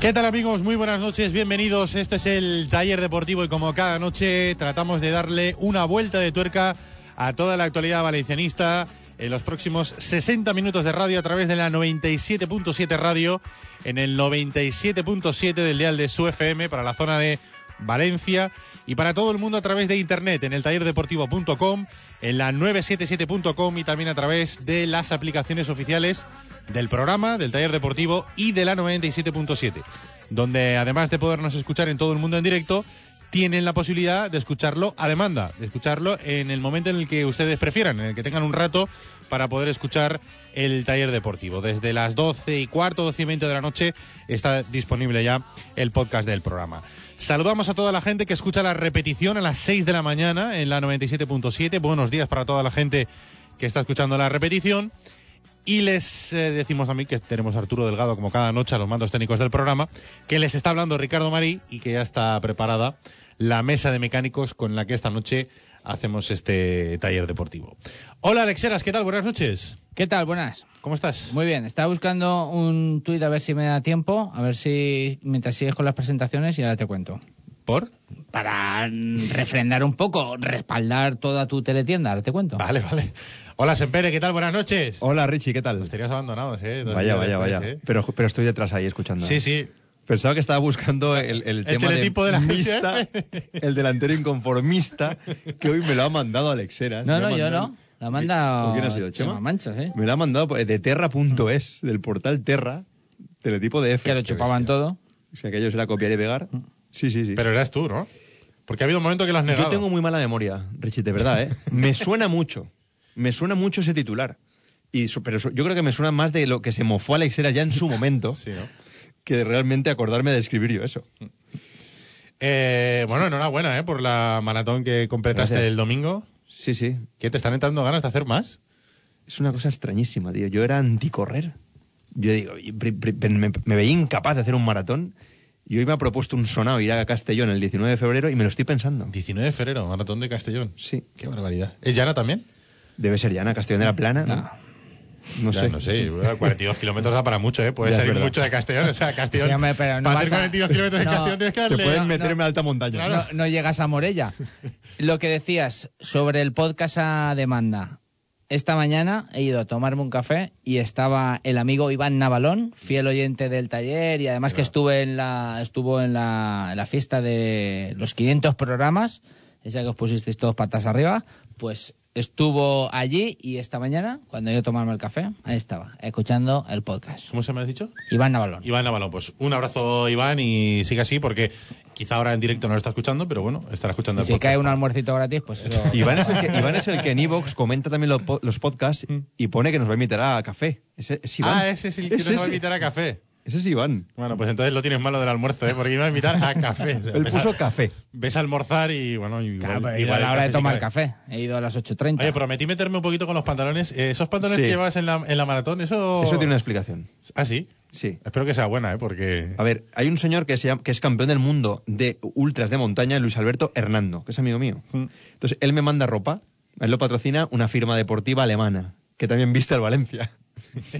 ¿Qué tal amigos? Muy buenas noches, bienvenidos. Este es el taller deportivo y como cada noche tratamos de darle una vuelta de tuerca a toda la actualidad valencianista en los próximos 60 minutos de radio a través de la 97.7 radio, en el 97.7 del dial de su FM para la zona de Valencia y para todo el mundo a través de internet en el tallerdeportivo.com, en la 977.com y también a través de las aplicaciones oficiales del programa, del taller deportivo y de la 97.7, donde además de podernos escuchar en todo el mundo en directo, tienen la posibilidad de escucharlo a demanda, de escucharlo en el momento en el que ustedes prefieran, en el que tengan un rato para poder escuchar el taller deportivo. Desde las 12 y cuarto, 12 y 20 de la noche está disponible ya el podcast del programa. Saludamos a toda la gente que escucha la repetición a las 6 de la mañana en la 97.7. Buenos días para toda la gente que está escuchando la repetición. Y les eh, decimos a mí que tenemos a Arturo Delgado como cada noche a los mandos técnicos del programa, que les está hablando Ricardo Marí y que ya está preparada la mesa de mecánicos con la que esta noche hacemos este taller deportivo. Hola Alexeras, ¿qué tal? Buenas noches. ¿Qué tal? Buenas. ¿Cómo estás? Muy bien. Estaba buscando un tuit a ver si me da tiempo, a ver si mientras sigues con las presentaciones y ahora te cuento. ¿Por? Para refrendar un poco, respaldar toda tu teletienda, ahora te cuento. Vale, vale. Hola Sempere, ¿qué tal? Buenas noches. Hola Richie, ¿qué tal? Los tenías abandonados, ¿eh? Dos Vaya, vaya, vaya. ¿eh? Pero, pero estoy detrás ahí escuchando. Sí, sí. Pensaba que estaba buscando el, el tema de la mista, el delantero inconformista, que hoy me lo ha mandado Alexera. No, no, yo no. La manda ¿Con quién ha sido, Chema? Manchas, ¿eh? Me lo ha mandado por- de terra.es, del portal Terra, teletipo de F. Que lo chupaban todo. Si aquello era copiar y pegar. Sí, sí, sí. Pero eras tú, ¿no? Porque ha habido un momento que lo has negado. Yo tengo muy mala memoria, Richie, de verdad, ¿eh? Me suena mucho. Me suena mucho ese titular. Y, pero yo creo que me suena más de lo que se mofó Alex Heras ya en su momento Sí, ¿no? Que de realmente acordarme de escribir yo eso. Eh, bueno, enhorabuena, ¿eh? Por la maratón que completaste Gracias. el domingo. Sí, sí. ¿Qué te están entrando ganas de hacer más? Es una cosa extrañísima, tío. Yo era anticorrer. Yo digo, me veía incapaz de hacer un maratón. Y hoy me ha propuesto un sonado ir a Castellón el 19 de febrero y me lo estoy pensando. 19 de febrero, maratón de Castellón. Sí. Qué barbaridad. ¿Es llana también? Debe ser Llana, Castellón de la Plana. ¿no? No. No Ya, sé. No sé, 42 kilómetros da para mucho, ¿eh? Puede salir mucho de Castellón. O sea, Castellón. Sí, hombre, pero no para hacer a- 42 kilómetros de No. Castellón tienes que Te darle. pueden no, meter en alta montaña. No, no llegas a Morella. Lo que decías sobre el podcast a demanda. Esta mañana he ido a tomarme un café y estaba el amigo Iván Navalón, fiel oyente del taller y además que estuve en la, estuvo en la, en la fiesta de los 500 programas, esa que os pusisteis todos patas arriba, pues estuvo allí y esta mañana, cuando yo tomarme el café, ahí estaba, escuchando el podcast. ¿Cómo se me has dicho? Iván Navalón. Iván Navalón, pues un abrazo Iván y sigue así porque quizá ahora en directo no lo está escuchando, pero bueno, estará escuchando el Si podcast. cae un almuercito gratis, pues eso... Iván es, el que, Iván es el que en Evox comenta también los, po- los podcasts y pone que nos va a invitar a café. Ese es Iván. Ah, ese es el que nos va a ese. invitar a café. Ese es Iván. Bueno, pues entonces lo tienes malo del almuerzo, ¿eh? Porque iba a invitar a café. O sea, Él puso a- café. Ves a almorzar y bueno, igual, Claro, igual a la el hora de sí tomar café. He ido a las 8.30. Oye, prometí meterme un poquito con los pantalones. Eh, ¿Esos pantalones Sí. que llevas en la, en la maratón, eso...? Eso tiene una explicación. Ah, sí. Sí. Espero que sea buena, ¿eh? Porque... A ver, hay un señor que, se llama- que es campeón del mundo de ultras de montaña, Luis Alberto Hernando, que es amigo mío. Entonces, él me manda ropa. Él lo patrocina una firma deportiva alemana, que también viste al Valencia.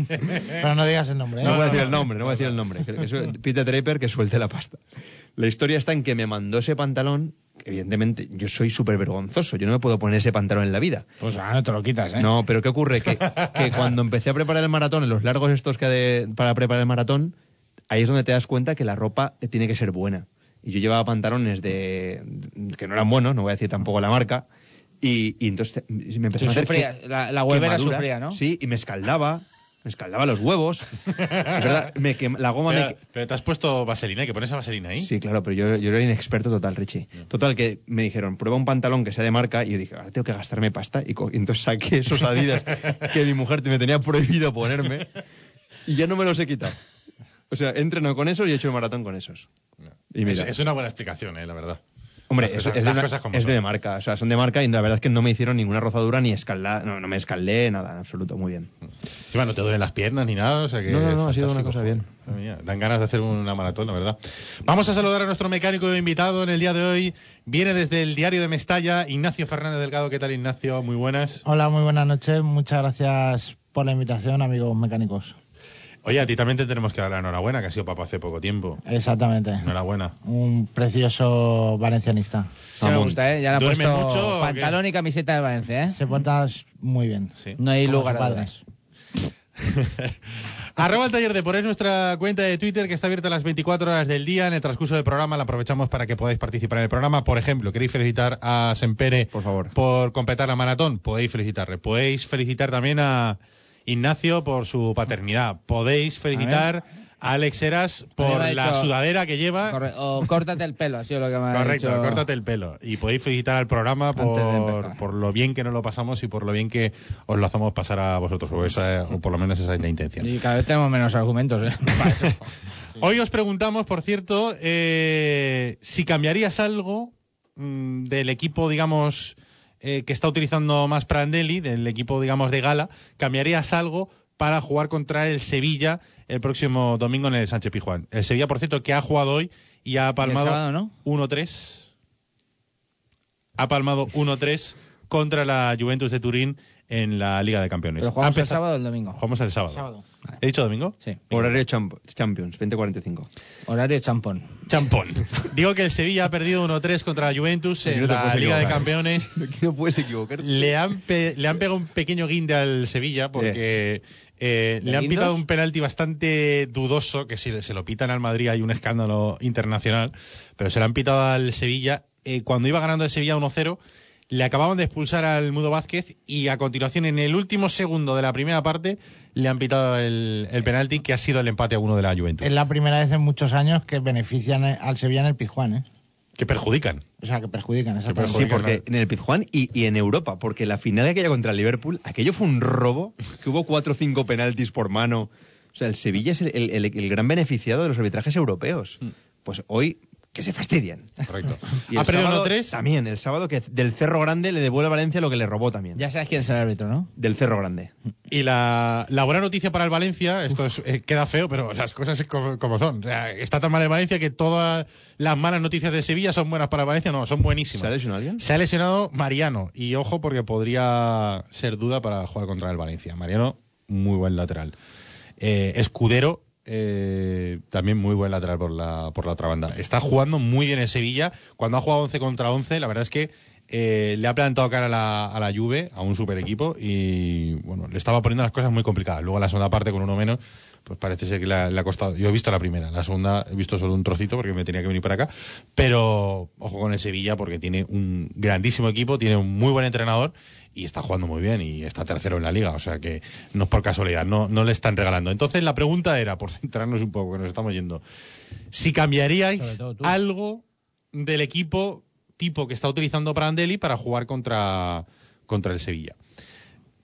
Pero no digas el nombre, ¿eh? No voy a decir el nombre, no voy a decir el nombre. Que- que su- Peter Draper que suelte la pasta. La historia está en que me mandó ese pantalón, evidentemente yo soy súper vergonzoso, yo no me puedo poner ese pantalón en la vida. Pues ahora no te lo quitas, ¿eh? No, pero ¿qué ocurre? Que, que cuando empecé a preparar el maratón, en los largos estos que de- para preparar el maratón, ahí es donde te das cuenta que la ropa tiene que ser buena. Y yo llevaba pantalones de que no eran buenos, no voy a decir tampoco la marca, y, y entonces me empezó a hacer sufría, que- la- la sufría, ¿no? Sí, y me escaldaba, me escaldaba los huevos. Es verdad, me quem- la goma Pero, me... pero te has puesto vaselina, que pones esa vaselina ahí. Sí, claro, pero yo, yo era inexperto total, Richie. Total, que me dijeron, prueba un pantalón que sea de marca, y yo dije, ahora tengo que gastarme pasta, y, co- y entonces saqué esos Adidas que mi mujer me tenía prohibido ponerme, y ya no me los he quitado. O sea, he entrenado con esos y he hecho el maratón con esos. Y mira, Es, es una buena explicación, ¿eh? la verdad. Hombre, las es, cosas- es las de, una- cosas como es de son. marca, o sea, son de marca, y la verdad es que no me hicieron ninguna rozadura ni escalda, no, no me escaldé, nada, en absoluto, muy bien. Encima no te duelen las piernas ni nada, o sea que... No, no, no, ha sido una fantástico. cosa bien. Mía, Dan ganas de hacer una maratón, la verdad. Vamos a saludar a nuestro mecánico invitado en el día de hoy. Viene desde el diario de Mestalla, Ignacio Fernández Delgado. ¿Qué tal, Ignacio? Muy buenas. Hola, muy buenas noches. Muchas gracias por la invitación, amigos mecánicos. Oye, a ti también te tenemos que dar la enhorabuena, que has sido papá hace poco tiempo. Exactamente. Enhorabuena. Un precioso valencianista. Sí me gusta, ¿eh? Ya le ha ¿Duerme puesto mucho pantalón y camiseta del Valencia, ¿eh? Se porta muy bien. Sí. No hay Como lugar a dudas. Arroba el taller de por es nuestra cuenta de Twitter que está abierta las 24 horas del día. En el transcurso del programa la aprovechamos para que podáis participar en el programa. Por ejemplo, ¿queréis felicitar a Sempere Por favor. por completar la maratón? Podéis felicitarle. Podéis felicitar también a Ignacio por su paternidad. Podéis felicitar a Alex Heras A por ha la dicho- sudadera que lleva. Corre- o córtate el pelo, ha sido lo que me ha Correcto, dicho. córtate el pelo. Y podéis felicitar al programa por, por lo bien que nos lo pasamos y por lo bien que os lo hacemos pasar a vosotros. O, esa- o por lo menos esa es la intención. Y cada vez tenemos menos argumentos, ¿eh? Para eso. Hoy os preguntamos, por cierto, eh, si cambiarías algo mm, del equipo, digamos, eh, que está utilizando más Prandelli, del equipo, digamos, de gala, ¿cambiarías algo para jugar contra el Sevilla el próximo domingo en el Sánchez Pijuán? El Sevilla, por cierto, que ha jugado hoy y ha palmado no? 1-3. Ha palmado 1-3 contra la Juventus de Turín en la Liga de Campeones. Pero Ha jugamos el sábado o el domingo. Jugamos el sábado. Sábado. ¿He dicho domingo? Sí. Horario Champ- Champions, 2045. Horario champón. Champón. Digo que el Sevilla ha perdido 1-3 contra la Juventus en no la Liga de. Campeones. Aquí no puedes equivocar. Le han, le han pegado un pequeño guinde al Sevilla porque eh, le han guindos? pitado un penalti bastante dudoso, que si se lo pitan al Madrid hay un escándalo internacional, pero se lo han pitado al Sevilla. Eh, cuando iba ganando el Sevilla 1-0, le acababan de expulsar al Mudo Vázquez y a continuación, en el último segundo de la primera parte, le han pitado el, el penalti que ha sido el empate a uno de la Juventus. Es la primera vez en muchos años que benefician al Sevilla en el Pizjuán, ¿eh? Que perjudican. O sea, que perjudican, exactamente. Sí, porque en el Pizjuán y, y en Europa, porque la final aquella contra el Liverpool, aquello fue un robo, que hubo cuatro o cinco penaltis por mano. O sea, el Sevilla es el, el- el- el gran beneficiado de los arbitrajes europeos. Pues hoy, que se fastidian. Correcto. Y ha el perdido sábado 1-3. También, el sábado que del Cerro Grande le devuelve a Valencia lo que le robó también. Ya sabes quién es el árbitro, ¿no? Del Cerro Grande. Y la, la buena noticia para el Valencia, esto es- eh, queda feo, pero las cosas es como, como son. O sea, está tan mal el Valencia que todas las malas noticias de Sevilla son buenas para el Valencia. No, son buenísimas. ¿Se ha lesionado alguien? Se ha lesionado Mariano. Y ojo, porque podría ser duda para jugar contra el Valencia. Mariano, muy buen lateral. Eh, Escudero, eh, también muy buen lateral por la, por la otra banda. Está jugando muy bien en Sevilla. Cuando ha jugado 11 contra 11, la verdad es que eh, le ha plantado cara a la, a la Juve, a un super equipo, y bueno, le estaba poniendo las cosas muy complicadas. Luego la segunda parte, con uno menos, pues parece ser que le le ha costado. Yo he visto la primera, la segunda he visto solo un trocito porque me tenía que venir para acá. Pero ojo con el Sevilla porque tiene un grandísimo equipo, tiene un muy buen entrenador y está jugando muy bien y está tercero en la liga, o sea que no es por casualidad, no, no le están regalando. Entonces la pregunta era, por centrarnos un poco, que nos estamos yendo, si cambiaríais algo del equipo tipo que está utilizando Prandelli para jugar contra, contra el Sevilla.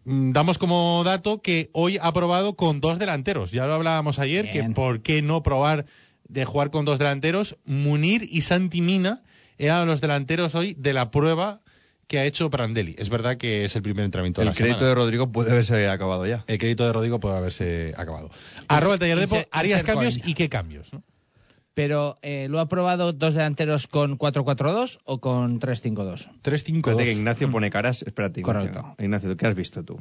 Mm, Damos como dato que hoy ha probado con dos delanteros. Ya lo hablábamos ayer, Bien. que por qué no probar de jugar con dos delanteros. Munir y Santi Mina eran los delanteros hoy de la prueba que ha hecho Prandelli. Es verdad que es el primer entrenamiento de El la crédito semana. de Rodrigo puede haberse acabado ya. El crédito de Rodrigo puede haberse acabado. Arroba el taller de Po, ¿harías cambios y qué cambios? no? Pero, eh, ¿lo ha probado dos delanteros con 4-4-2 o con 3-5-2? 3-5-2. Espérate que Ignacio pone caras. Espérate, Ignacio. Correcto. Ignacio, ¿qué has visto tú?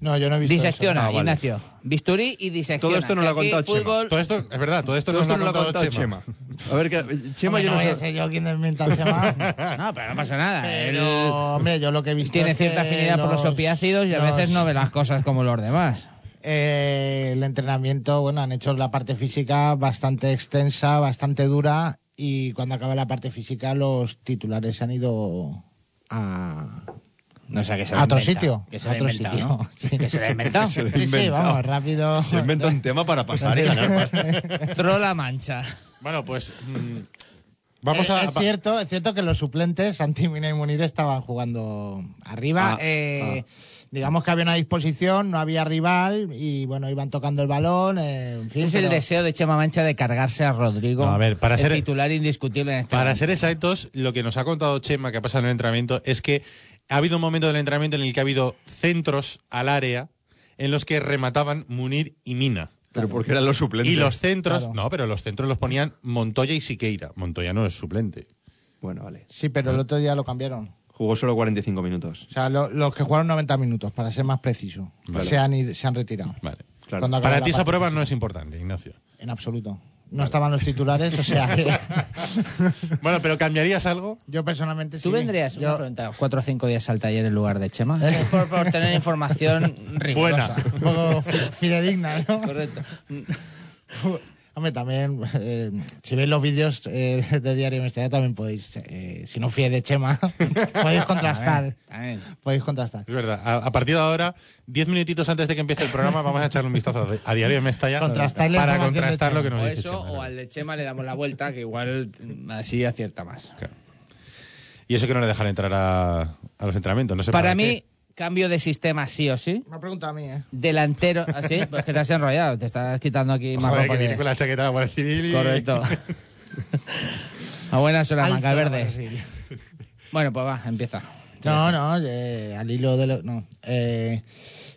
No, yo no he visto Disecciona, Ah, vale. Ignacio. Bisturí y disecciona. Todo esto no lo ha aquí contado Chema. fútbol- Todo esto, es verdad, todo esto Todo nos esto lo no ha lo ha contado Chema. Chema. A ver, que, Chema Hombre, yo no no voy a sé. ser yo quien desmienta el Chema. No, pero no pasa nada. Pero, hombre, yo lo que he visto tiene es que cierta afinidad por los opiácidos y a veces no ve las cosas como los demás. Eh, el entrenamiento, bueno, han hecho la parte física bastante extensa, bastante dura y cuando acaba la parte física los titulares se han ido a, No sé, que se a otro inventa, sitio. Que se a lo ha otro inventado, sitio. ¿no? Sí. Que se lo ha inventado. Se lo ha Sí, vamos, rápido. Se inventa un tema para pasar y ganar pasta. Trola mancha. Bueno, pues mm, vamos Eh, a... es cierto, es cierto que los suplentes, Santi Mina y Munir, estaban jugando arriba. Ah, Eh, Digamos que había una disposición, no había rival y bueno, iban tocando el balón. eh, en fin, Ese es el deseo de Chema Mancha de cargarse a Rodrigo. No, a ver, para el ser- titular indiscutible en este Para momento. ser exactos, lo que nos ha contado Chema que ha pasado en el entrenamiento es que ha habido un momento del entrenamiento en el que ha habido centros al área en los que remataban Munir y Mina. Pero porque eran los suplentes. Y los centros, Claro. no, pero los centros los ponían Montoya y Siqueira. Montoya no es suplente. Bueno, vale. Sí, pero el otro día lo cambiaron. Jugó solo 45 minutos. O sea, lo- los que jugaron 90 minutos, para ser más preciso, Vale. se, han ido- se han retirado. Vale. Claro. Cuando acabó Para la ti esa parte prueba no es importante, Ignacio. En absoluto. No estaban los titulares, o sea que Bueno, pero ¿cambiarías algo? yo personalmente ¿Tú sí. vendrías, Yo- pregunta, cuatro o cinco días al taller en lugar de Chema? por, por tener información rigurosa. Buena. un poco fi- fidedigna, ¿no? Correcto. Hombre, también, eh, si veis los vídeos eh, de Diario Mestalla, también podéis, eh, si no fíe de Chema, podéis contrastar. También. Podéis contrastar. Es verdad. A, a partir de ahora, diez minutitos antes de que empiece el programa, vamos a echarle un vistazo a, a Diario de Mestalla para contrastar lo que nos O dice eso, Chema, o al de Chema le damos la vuelta, que igual así acierta más. Claro. Y eso que no le dejan entrar a, a los entrenamientos. No sé Para para mí, qué. Cambio de sistema sí o sí. Me ha preguntado a mí, ¿eh? Delantero, así, pues que te has enrollado, te estás quitando aquí más Joder, ropa que que- viene con la chaqueta de la Guardia Civil y... Correcto. a buenas horas, Alza. Brasil. Bueno, pues va, empieza. No, no, eh, al hilo de lo. No. Eh,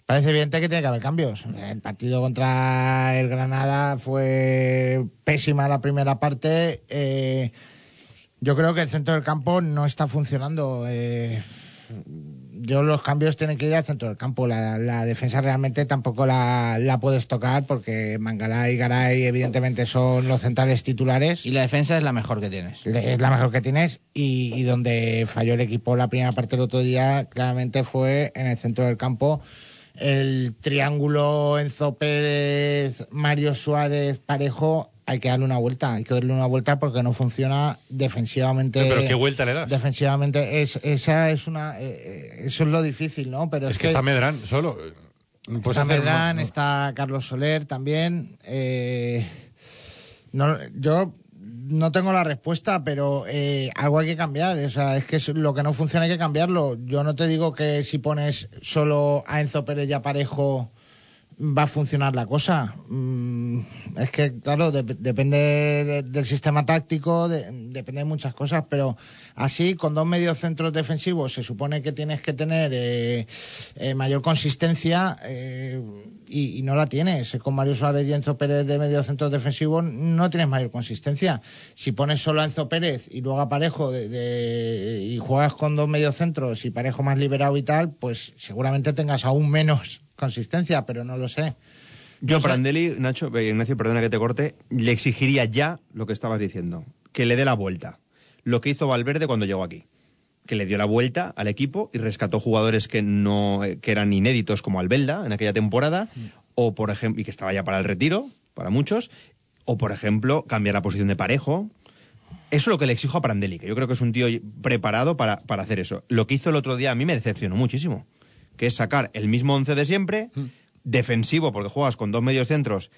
parece evidente que tiene que haber cambios. El partido contra el Granada fue pésima la primera parte. Eh, yo creo que el centro del campo no está funcionando. Eh, yo los cambios tienen que ir al centro del campo. La, la defensa realmente tampoco la, la puedes tocar porque Mangala y Garay evidentemente son los centrales titulares. Y la defensa es la mejor que tienes. Es la mejor que tienes y, y donde falló el equipo la primera parte del otro día claramente fue en el centro del campo. El triángulo Enzo Pérez, Mario Suárez, Parejo, hay que darle una vuelta, hay que darle una vuelta porque no funciona defensivamente. Pero ¿qué vuelta le das? Defensivamente, es, esa es una, eh, eso es lo difícil, ¿no? Pero Es que está Medrán solo. Está Medrán, no- está Carlos Soler también. Eh, no, yo no tengo la respuesta, pero eh, algo hay que cambiar. O sea, es que lo que no funciona hay que cambiarlo. Yo no te digo que si pones solo a Enzo Pérez y a Parejo va a funcionar la cosa. Mm, es que, claro, dep- depende de- del sistema táctico, de- depende de muchas cosas, pero así, con dos medios centros defensivos, se supone que tienes que tener eh, eh, mayor consistencia eh, y, no la tienes. Con Mario Suárez y Enzo Pérez de medio centro defensivo no tienes mayor consistencia. Si pones solo a Enzo Pérez y luego a Parejo y juegas con dos mediocentros y Parejo más liberado y tal, pues seguramente tengas aún menos consistencia, pero no lo sé. Yo, No sé. Prandelli, Nacho, eh, Ignacio, perdona que te corte, le exigiría ya lo que estabas diciendo, que le dé la vuelta. Lo que hizo Valverde cuando llegó aquí. Que le dio la vuelta al equipo y rescató jugadores que no eh, que eran inéditos como Albelda en aquella temporada, o por ejemplo, y que estaba ya para el retiro, para muchos, o por ejemplo, cambiar la posición de parejo, Eso es lo que le exijo a Prandelli, que yo creo que es un tío preparado para, para hacer eso. Lo que hizo el otro día a mí me decepcionó muchísimo, que es sacar el mismo once de siempre, defensivo, porque juegas con dos medios centros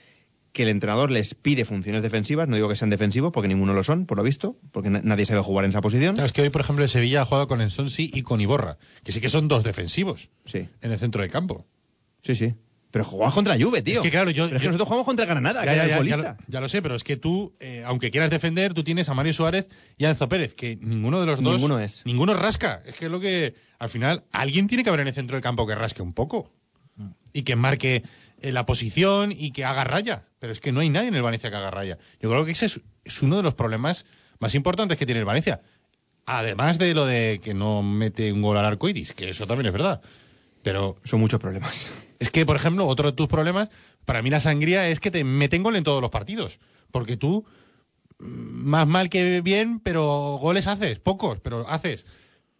que el entrenador les pide funciones defensivas, no digo que sean defensivos, porque ninguno lo son, por lo visto, porque na- nadie sabe jugar en esa posición. Claro, es que hoy, por ejemplo, el Sevilla ha jugado con Ensonsi y con Iborra, que sí que son dos defensivos Sí, en el centro del campo. sí, sí. Pero jugabas contra Juve, tío. Es que claro, yo- Pero es que yo- nosotros jugamos contra Granada, Ya, que ya, era el ya, lo, ya lo sé, pero es que tú, eh, aunque quieras defender, tú tienes a Mario Suárez y a Enzo Pérez, que ninguno de los dos. Ninguno es. Ninguno rasca. Es que es lo que. Al final, alguien tiene que haber en el centro del campo que rasque un poco. Y que marque eh, la posición y que haga raya. Pero es que no hay nadie en el Valencia que haga raya. Yo creo que ese es, es uno de los problemas más importantes que tiene el Valencia. Además de lo de que no mete un gol al arco iris, que eso también es verdad. Pero Son muchos problemas. Es que, por ejemplo, otro de tus problemas, para mí la sangría es que te meten gol en todos los partidos. Porque tú, mm, más mal que bien, pero goles haces, pocos, pero haces.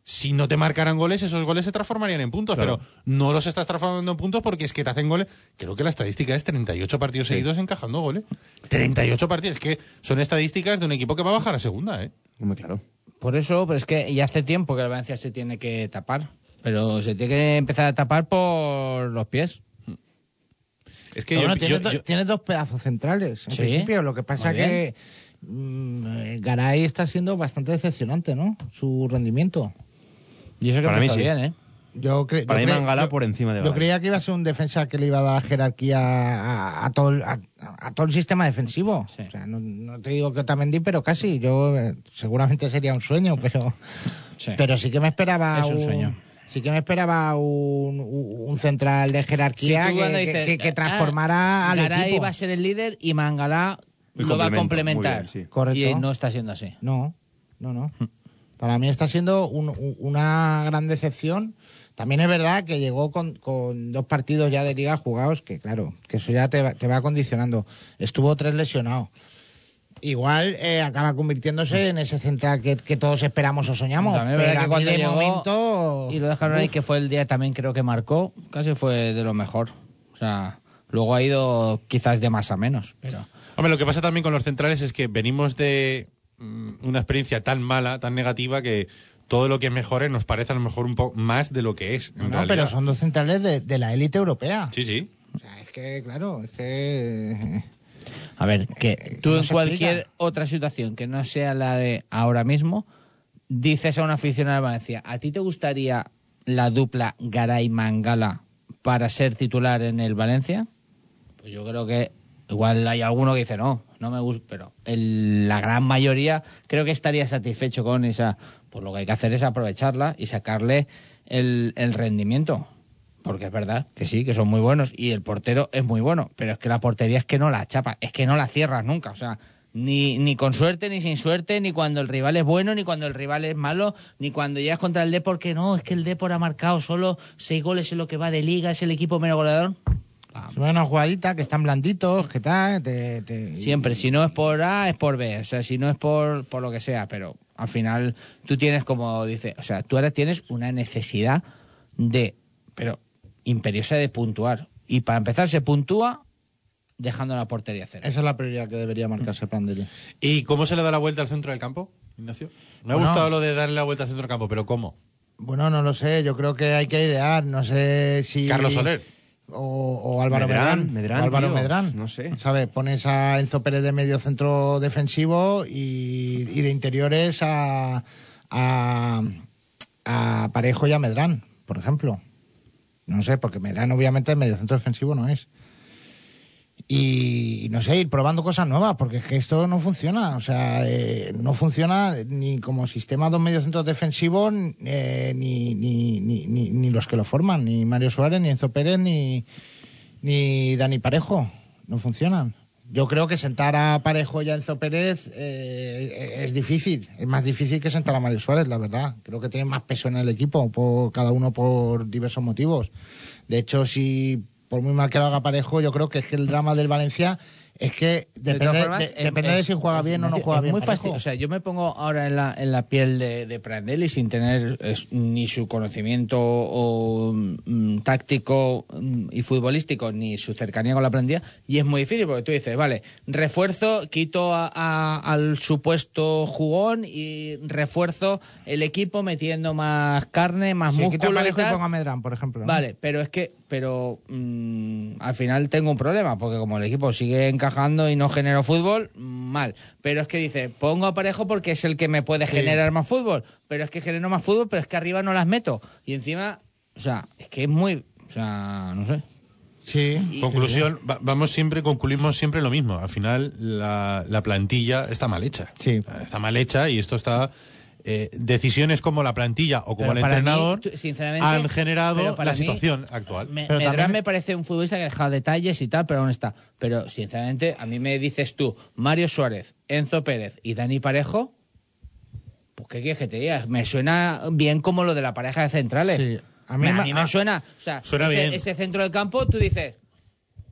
Si no te marcaran goles, esos goles se transformarían en puntos, Claro. pero no los estás transformando en puntos porque es que te hacen goles. Creo que la estadística es 38 partidos seguidos encajando goles. 38 partidos, es que son estadísticas de un equipo que va a bajar a segunda, ¿eh? Hombre, claro. Por eso, pero es que ya hace tiempo que el Valencia se tiene que tapar. Pero se tiene que empezar a tapar por los pies. Es que Pero yo- bueno, tiene, yo- do- tiene dos pedazos centrales, en Sí, principio. Lo que pasa muy que mm, Garay está siendo bastante decepcionante, ¿no? Su rendimiento. Y eso que Para mí sí. bien, ¿eh? Yo cre- Para yo mí Mangala yo- por encima de Yo Garay. creía que iba a ser un defensa que le iba a dar jerarquía a, a todo, el, a, a todo el sistema defensivo. Sí. O sea, no, no te digo que Otamendi, pero casi. Yo eh, seguramente sería un sueño, pero Sí. pero sí que me esperaba Es un sueño. Sí que me esperaba un, un central de jerarquía Sí, que, dices, que- ah, transformara al Garay equipo. va a ser el líder y Mangalá Y lo va a complementar. muy bien, sí. Correcto. Y no está siendo así. No, no, no. Para mí está siendo un- una gran decepción. También es verdad que llegó con, con dos partidos ya de liga jugados, que claro, que eso ya te va, te va condicionando. Estuvo tres lesionados. Igual eh, acaba convirtiéndose en ese central que, que todos esperamos o soñamos. También pero que cuando de llegó momento... Y lo dejaron ahí, que fue el día también creo que marcó. Casi fue de lo mejor. O sea, luego ha ido quizás de más a menos. Pero Hombre, lo que pasa también con los centrales es que venimos de mm, una experiencia tan mala, tan negativa, que todo lo que mejore nos parece a lo mejor un poco más de lo que es. En No, realidad. pero son dos centrales de, de la élite europea. Sí, sí. O sea, es que, claro, es que... A ver, que tú no en cualquier explica. otra situación que no sea la de ahora mismo, dices a un aficionado de Valencia, ¿a ti te gustaría la dupla Garay-Mangala para ser titular en el Valencia? Pues yo creo que igual hay alguno que dice, no, no me gusta, pero el- la gran mayoría creo que estaría satisfecho con esa. Pues lo que hay que hacer es aprovecharla y sacarle el, el rendimiento. Porque es verdad que sí, que son muy buenos y el portero es muy bueno, pero es que la portería es que no la chapa, es que no la cierras nunca, o sea, ni, ni con suerte, ni sin suerte, ni cuando el rival es bueno, ni cuando el rival es malo, ni cuando llegas contra el Depor, que no, es que el Depor ha marcado solo seis goles en lo que va de liga, es el equipo menos goleador. Es una jugadita que están blanditos, que tal, te- te- Siempre, si no es por A, es por B, o sea, si no es por, por lo que sea, pero al final tú tienes como dice, o sea, tú ahora tienes una necesidad de, pero imperiosa de puntuar. Y para empezar se puntúa dejando la portería cero. Esa es la prioridad que debería marcarse Prandelli. ¿Y cómo se le da la vuelta al centro del campo, Ignacio? Me ha Bueno. gustado lo de darle la vuelta al centro del campo, pero ¿cómo? Bueno, no lo sé, yo creo que hay que airear, no sé si... Carlos Soler. O, o Álvaro Medrán, Medrán. Medrán, o Álvaro tío, Medrán. no sé. ¿Sabes? Pones a Enzo Pérez de medio centro defensivo y, y de interiores a, a, a Parejo y a Medrán, por ejemplo. No sé, porque Medrán obviamente en medio centro defensivo no es. Y, no sé, ir probando cosas nuevas, porque es que esto no funciona. O sea, eh, no funciona ni como sistema dos mediocentros defensivos, eh, ni, ni, ni, ni los que lo forman, ni Mario Suárez, ni Enzo Pérez, ni, ni Dani Parejo. No funcionan. Yo creo que sentar a Parejo y a Enzo Pérez eh, es difícil. Es más difícil que sentar a Mario Suárez, la verdad. Creo que tienen más peso en el equipo, por, cada uno por diversos motivos. De hecho, si por muy mal que lo haga Parejo, yo creo que es que el drama del Valencia es que De depende, formas, de, es- depende de es- si juega es- bien o no es juega bien. muy fácil. O sea, yo me pongo ahora en la, en la piel de, de Prandelli sin tener es, ni su conocimiento o, mm, táctico mm, y futbolístico, ni su cercanía con la plantilla, y es muy difícil porque tú dices, vale, refuerzo, quito a- a- al supuesto jugón y refuerzo el equipo metiendo más carne, más a músculo y Parejo y pongo a Medrán, por ejemplo. ¿no? Vale, pero es que, pero mm, al final tengo un problema, porque como el equipo sigue encajando y no genero fútbol, mal. Pero es que dice, pongo a parejo porque es el que me puede generar más fútbol, pero es que genero más fútbol, pero es que arriba no las meto. Y encima, o sea, es que es muy, o sea, no sé. Sí. Conclusión, va- vamos siempre, concluimos siempre lo mismo. Al final, la, la plantilla está mal hecha. Sí. Está mal hecha y esto está. Eh, decisiones como la plantilla o como Pero el mí, entrenador han generado la mí, situación actual. Me, Pero Medrán también- me parece un futbolista que ha dejado detalles y tal, pero aún está. Pero sinceramente, a mí me dices tú, Mario Suárez, Enzo Pérez y Dani Parejo, pues qué quieres que te diga, me suena bien como lo de la pareja de centrales. Sí. A A mí mí, me- me ah, suena, o sea, Suena ese, bien. ese centro del campo, tú dices,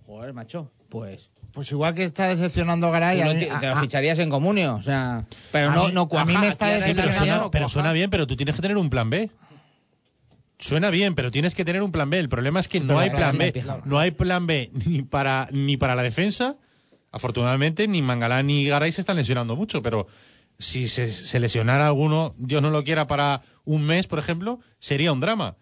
joder, macho, pues Pues igual que está decepcionando Garay. a mí- te lo ficharías en comunio, o sea, pero A no, mí- no a mí me está pero, decepcionando, Argentina suena, pero suena bien, pero tú tienes que tener un plan B. Suena bien, pero tienes que tener un plan B. El problema es que no pero hay la plan B. No hay plan B ni para, ni para la defensa. Afortunadamente, ni Mangalá ni Garay se están lesionando mucho, pero si se, se lesionara alguno, Dios no lo quiera, para un mes, por ejemplo, sería un drama.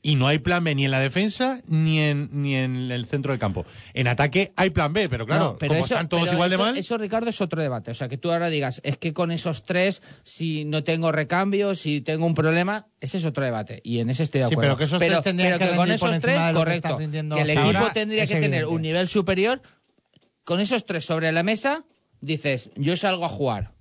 Y no hay plan B ni en la defensa ni en, ni en el centro del campo. En ataque hay plan B, pero claro, No, pero como eso- están todos igual de mal. Eso, Ricardo, es otro debate. O sea, que tú ahora digas, es que con esos tres, si no tengo recambio, si tengo un problema, ese es otro debate. Y en ese estoy de Sí, acuerdo. pero que esos tres tendrían pero que con esos tres, que correcto. Que el equipo ahora, tendría que tener un nivel superior. Con esos tres sobre la mesa, dices, yo salgo a jugar.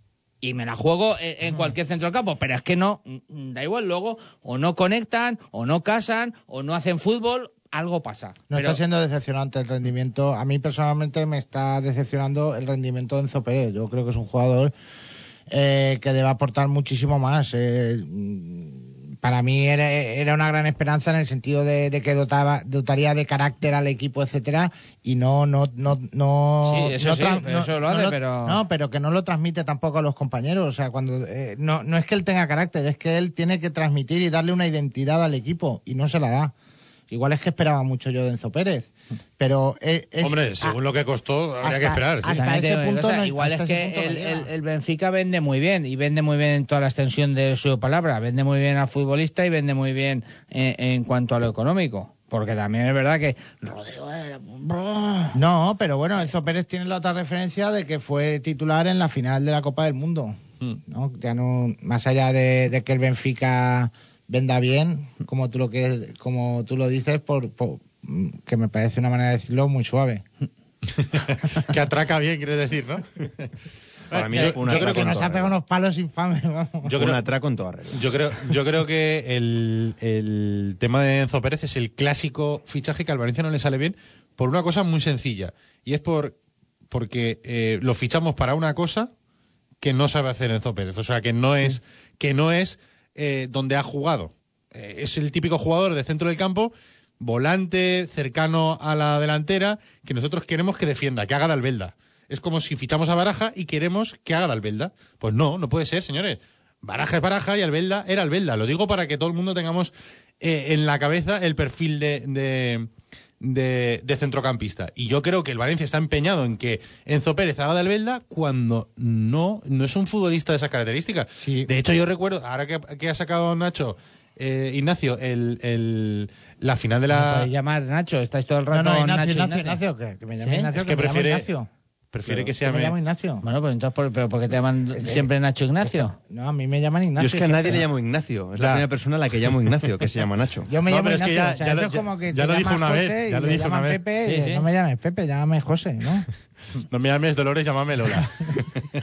Y me la juego en, en cualquier centro del campo, pero es que no, mm, da igual, luego o no conectan, o no casan, o no hacen fútbol, algo pasa. No Pero- está siendo decepcionante el rendimiento. A mí personalmente me está decepcionando el rendimiento de Enzo Pérez. Yo creo que es un jugador eh, que debe aportar muchísimo más. Eh, mm, para mí era, era una gran esperanza en el sentido de, de que dotaba, dotaría de carácter al equipo, etcétera, y no, no, no, no. Sí, eso no sí, tra- eso lo hace, pero- No, pero que no lo transmite tampoco a los compañeros. O sea, cuando eh, no, no es que él tenga carácter, es que él tiene que transmitir y darle una identidad al equipo, y no se la da. Igual es que esperaba mucho yo de Enzo Pérez, pero eh, es- Hombre, según ah, lo que costó, habría que esperar. sí. hasta ese punto no- igual hasta es que el, llega. el- el Benfica vende muy bien y vende muy bien en toda la extensión de su palabra, vende muy bien al futbolista y vende muy bien en, en cuanto a lo económico. Porque también es verdad que Rodrigo era- No, pero bueno, Enzo Pérez tiene la otra referencia de que fue titular en la final de la Copa del Mundo. Hmm. ¿no? Ya no, más allá de, de que el Benfica venda bien, como tú lo que, como tú lo dices, por, por- que me parece una manera de decirlo muy suave. que atraca bien, quieres decir, ¿no? Para mí Yo- es una yo creo que nos ha pegado unos palos infames, vamos. Yo un creo, atraco en toda regla. yo creo, yo creo que el, el tema de Enzo Pérez es el clásico fichaje que al Valencia no le sale bien por una cosa muy sencilla. Y es por porque eh, lo fichamos para una cosa que no sabe hacer Enzo Pérez. O sea, que no es, que no es eh, donde ha jugado. Eh, es el típico jugador de centro del campo, volante, cercano a la delantera, que nosotros queremos que defienda, que haga de albelda. Es como si fichamos a Baraja y queremos que haga de albelda. Pues no, no puede ser, señores. Baraja es Baraja y Albelda era Albelda. Lo digo para que todo el mundo tengamos eh, en la cabeza el perfil de, de, de- de centrocampista. Y yo creo que el Valencia está empeñado en que Enzo Pérez haga de Albelda cuando no, no es un futbolista de esas características. Sí. De hecho, yo recuerdo, ahora que, que ha sacado Nacho, eh, Ignacio, el, el- la final de Me la... llamar Nacho, estáis todo el No, rato no, Nacho, Ignacio, Ignacio, Ignacio, que, que me llame ¿Sí? Ignacio, Es que que, me prefiere, Ignacio. Prefiere que Que sea... me llame Ignacio. Bueno, pues entonces, ¿por, pero ¿por qué te llaman siempre Nacho Ignacio? No, a mí me llaman Ignacio. Yo es que a nadie le llamo Ignacio. Es la primera persona a la que llamo Ignacio, que se llama Nacho. Yo me No, llamo pero es que Ignacio, ya- o sea, ya eso lo- es como que ya se lo dijo una vez, ya lo dijo una vez. Pepe, Sí, y sí. no me llames Pepe, llámame José, ¿no? No me llames Dolores, llámame Lola.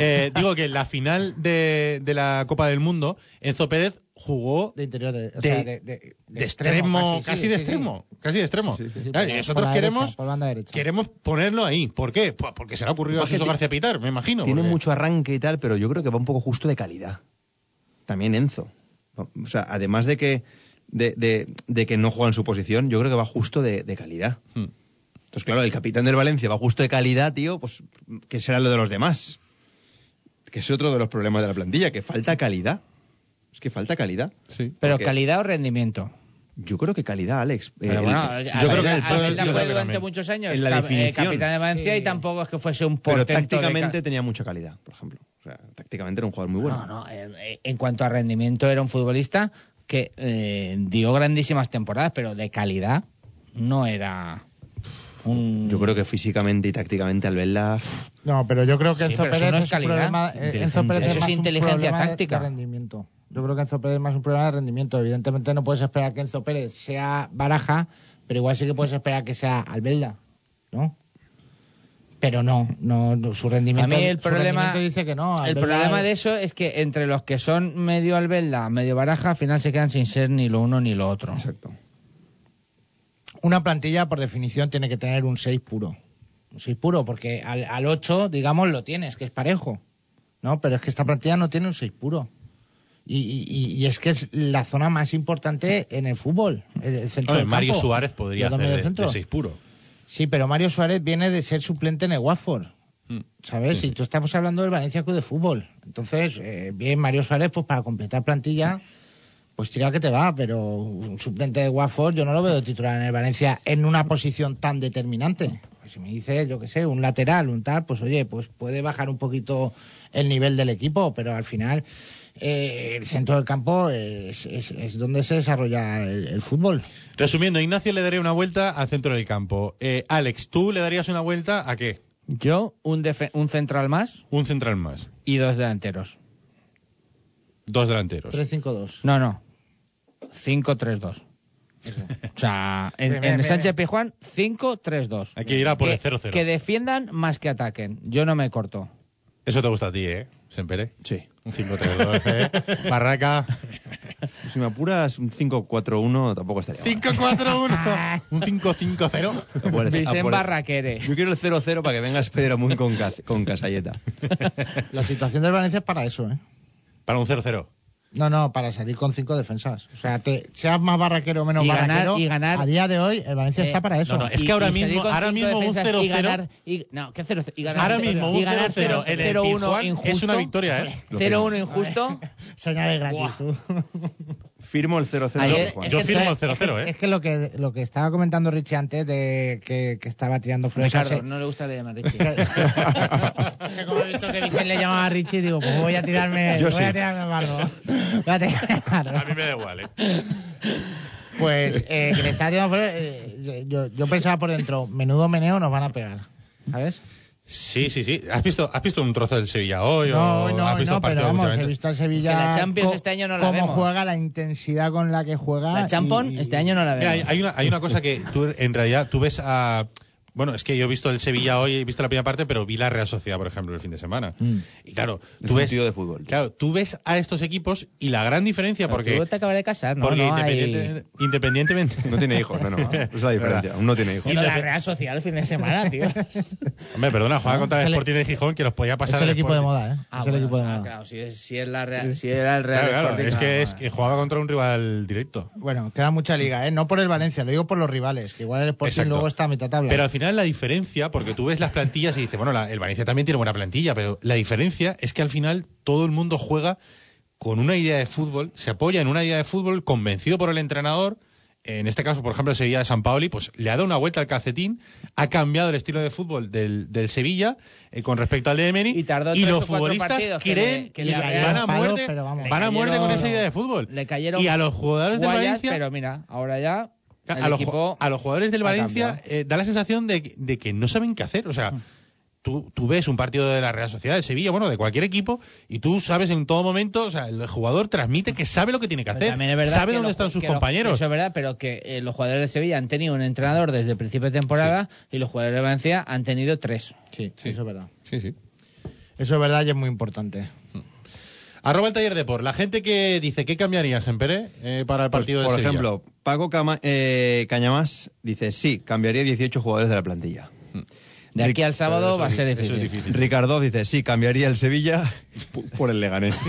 Eh, digo que en la final de, de la Copa del Mundo, Enzo Pérez jugó De interior, de, o de, sea, de, de- de extremo, casi, sí, de sí, sí. extremo, casi de extremo. sí, Claro, por y la- nosotros queremos, derecha, por banda derecha. queremos ponerlo ahí. ¿Por qué? Pues porque se le ha ocurrido a Suso García Pitar, me imagino. Tiene porque- mucho arranque y tal, pero yo creo que va un poco justo de calidad. También Enzo. O sea, además de que, de, de- de que no juega en su posición, yo creo que va justo de, de calidad. Hmm. Entonces, claro, el capitán del Valencia va justo de calidad, tío, pues, ¿qué será lo de los demás? Que es otro de los problemas de la plantilla, que falta calidad. Es que falta calidad. Sí. Pero Porque- calidad o rendimiento. Yo creo que calidad, Alex. Pero Eh, bueno, el- yo creo que el- que yo fue creo que durante también. muchos años En la cap- eh, definición. capitán de Valencia Sí. y tampoco es que fuese un pero portento de ca- tácticamente tenía mucha calidad, por ejemplo. O sea, tácticamente era un jugador muy bueno. No, no, eh, en cuanto a rendimiento era un futbolista que eh, dio grandísimas temporadas, pero de calidad no era un... Yo creo que físicamente y tácticamente al verla... No, pero yo creo que Sí, Enzo Pérez no es es un calidad. problema. Enzo Inteligente. Pérez Eso es es más un inteligencia problema de- táctica. de rendimiento. Yo creo que Enzo Pérez es más un problema de rendimiento. Evidentemente no puedes esperar que Enzo Pérez sea Baraja, pero igual sí que puedes esperar que sea Albelda, ¿no? Pero no, no, no, su A rendimiento, mí el problema, dice que no. el problema es- de eso es que entre los que son medio albelda, medio baraja, al final se quedan sin ser ni lo uno ni lo otro. Exacto. Una plantilla, por definición, tiene que tener un 6 puro. Un 6 puro, porque al, al 8, digamos, lo tienes, que es parejo. ¿No? Pero es que esta plantilla no tiene un 6 puro. Y, y- y es que es la zona más importante en el fútbol. El, centro del Mario campo. Suárez podría hacer de, centro. de seis puro. Sí, pero Mario Suárez viene de ser suplente en el Watford. Mm. ¿Sabes? Y tú estamos hablando del Valencia Club de Fútbol. Entonces, eh, bien, Mario Suárez, pues para completar plantilla, pues tira que te va, pero un suplente de Watford yo no lo veo titular en el Valencia en una posición tan determinante. Pues si me dice, yo qué sé, un lateral, un tal, pues oye, pues puede bajar un poquito el nivel del equipo, pero al final eh, el centro del campo es, es- es donde se desarrolla el, el fútbol. Resumiendo, Ignacio le daría una vuelta al centro del campo. Eh, Alex, ¿tú le darías una vuelta a qué? Yo, un, un central más Un central más. y dos delanteros. Dos delanteros. 3-5-2. No, no. 5-3-2. O sea, en, Bien, bien, en Sánchez bien. Pizjuán, 5-3-2. Hay que ir a por el Que- 0-0. Que defiendan más que ataquen. Yo no me corto. Eso te gusta a ti, ¿eh? Sempere. Sí. Un 5-3-2, ¿eh? Barraca. Si me apuras, un 5-4-1 tampoco estaría mal. 5-4-1. Un 5-5-0. A por el- a Vicente Barraquere. Yo quiero el 0-0 para que vengas Pedro Muy con, con Casalleta. La situación del Valencia es para eso, ¿eh? Para un 0-0. No, no, para salir con cinco defensas. O sea, te, seas más barraquero o menos Y ganar- barraquero, y ganar- a día de hoy el Valencia Eh, está para eso. no, no, es que Y- ahora y mismo- ahora mismo un defensas y 0-0. ganar- y- no, ¿qué 0 y ganar Ahora mismo un y ganar 0-0 en el 0-1 Pizjuán injusto. es una victoria, ¿eh? Lo 0-1 injusto. Señales gratis, tú. Firmo el 0-0 Ayer- Juan. Yo firmo el Es que- 0-0, Es ¿eh? que lo que lo que estaba comentando Richie antes de que, que estaba tirando flores Ricardo, ese- no le gusta le llamar Richie. que como he visto que Vicente le llamaba a Richie, digo, pues voy a tirarme, voy sí. a tirarme el barro. A mí me da igual, ¿eh? Pues eh, que le estaba tirando flores, eh, yo, yo pensaba por dentro, menudo meneo nos van a pegar. ¿Sabes? Sí, sí, sí. ¿Has visto, ¿Has visto un trozo del Sevilla hoy? No, o hoy no, has visto no, el pero partido vamos, he visto al Sevilla. Que la Champions este año no la Cómo vemos. juega, la intensidad con la que juega. La Champón y- este año no la Mira, hay, vemos. hay una, hay una cosa que tú, en realidad, tú ves a... Bueno, es que yo he visto el Sevilla hoy, he visto la primera parte, pero vi la Real Sociedad, por ejemplo, el fin de semana. Mm. Y claro, Es tú un ves... de fútbol. Claro, tú ves a estos equipos y la gran diferencia, porque... Tú te acabas de casar, ¿no? porque no hay- independientemente... No tiene hijos, no, no. Esa es la diferencia. Aún no tiene hijos. Pero la Real Social el fin de semana, tío. Hombre, perdona, juega contra el es el- Sporting de Gijón, que los podía Es pasar el al equipo de moda, ¿eh? Ah, es el bueno, equipo de sea, moda. claro, si es, si es la Real, si era el Real Claro, es que, es que juega contra un rival directo. Bueno, queda mucha liga, ¿eh? No por el Valencia, lo digo por los rivales, que igual el Sporting Exacto. luego está a mitad tabla. Pero al final la diferencia, porque tú ves las plantillas y dices, bueno, la- el Valencia también tiene buena plantilla, pero la diferencia es que al final todo el mundo juega con una idea de fútbol, se apoya en una idea de fútbol convencido por el entrenador. En este caso, por ejemplo, el Sevilla de San Paoli, pues le ha dado una vuelta al calcetín, ha cambiado el estilo de fútbol del, del Sevilla eh, con respecto al de Emery Y los futbolistas partidos que creen le- que le van cayeron a muerte, van a muerte con esa idea de fútbol. Le cayeron y a los jugadores guayas, Valencia pero mira, ahora ya a, los, a los jugadores del Valencia eh, da la sensación de, que- de que no saben qué hacer. O sea, tú, tú ves un partido de la Real Sociedad, de Sevilla, bueno, de cualquier equipo, y tú sabes en todo momento, o sea, el jugador transmite que sabe lo que tiene que hacer, también es verdad sabe que dónde están sus compañeros. Eso es verdad, pero que eh, los jugadores de Sevilla han tenido un entrenador desde el principio de temporada y los jugadores de Valencia han tenido tres. Sí, Sí. eso es verdad. Sí, sí. Eso es verdad y es muy importante. Arroba el taller de por. La gente que dice, ¿qué cambiarías en Pere eh, para el Pues, partido de por Sevilla? ejemplo, Paco Cama- eh, Cañamás dice, sí, cambiaría 18 jugadores de la plantilla. De aquí al sábado Eso va a ser eso es difícil. Ricardo dice, sí, cambiaría el Sevilla por el Leganés.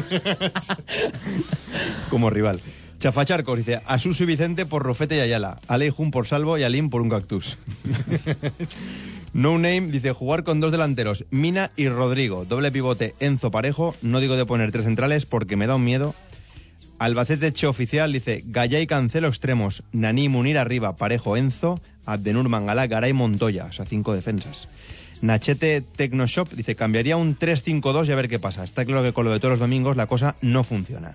Como rival. Chafacharcos dice, a Suso y Vicente por Rufete y Ayala, a Leijun por Salvo y a Lim por un cactus. no Name dice, jugar con dos delanteros, Mina y Rodrigo, doble pivote Enzo Parejo, no digo de poner tres centrales porque me da un miedo. Albacete Che Oficial dice, Gaya y Cancelo extremos, Nani Munir arriba, Parejo Enzo, Abdenur Mangala, Garay Montoya, o sea, cinco defensas. Nachete Tecnoshop dice, cambiaría un 3-5-2 y a ver qué pasa. Está claro que con lo de todos los domingos la cosa no funciona.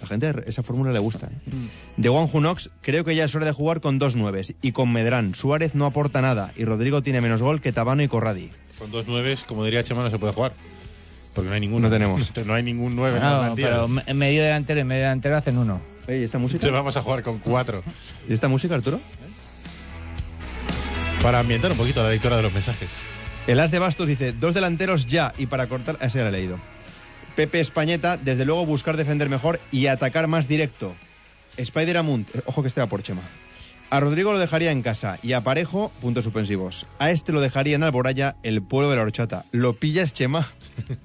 La gente esa fórmula le gusta. ¿eh? De Juan Junox, creo que ya es hora de jugar con dos nueves y con Medrán. Suárez no aporta nada y Rodrigo tiene menos gol que Tabano y Corradi. Con dos nueves, como diría Chema, no se puede jugar. Porque no hay ninguno. No tenemos. no hay ningún nueve. en la No, pero me- medio delantero y medio delantero hacen uno. Oye, ¿y esta música? Entonces vamos a jugar con cuatro. ¿Y esta música, Arturo? Para ambientar un poquito la lectura de los mensajes. El As de Bastos dice, dos delanteros ya y para cortar... Ese ya lo he leído. Pepe Españeta, desde luego buscar defender mejor y atacar más directo. Spider Amunt, ojo que este va por Chema. A Rodrigo lo dejaría en casa y a Parejo, puntos suspensivos. A este lo dejaría en Alboraya, el pueblo de la horchata. ¿Lo pillas, Chema?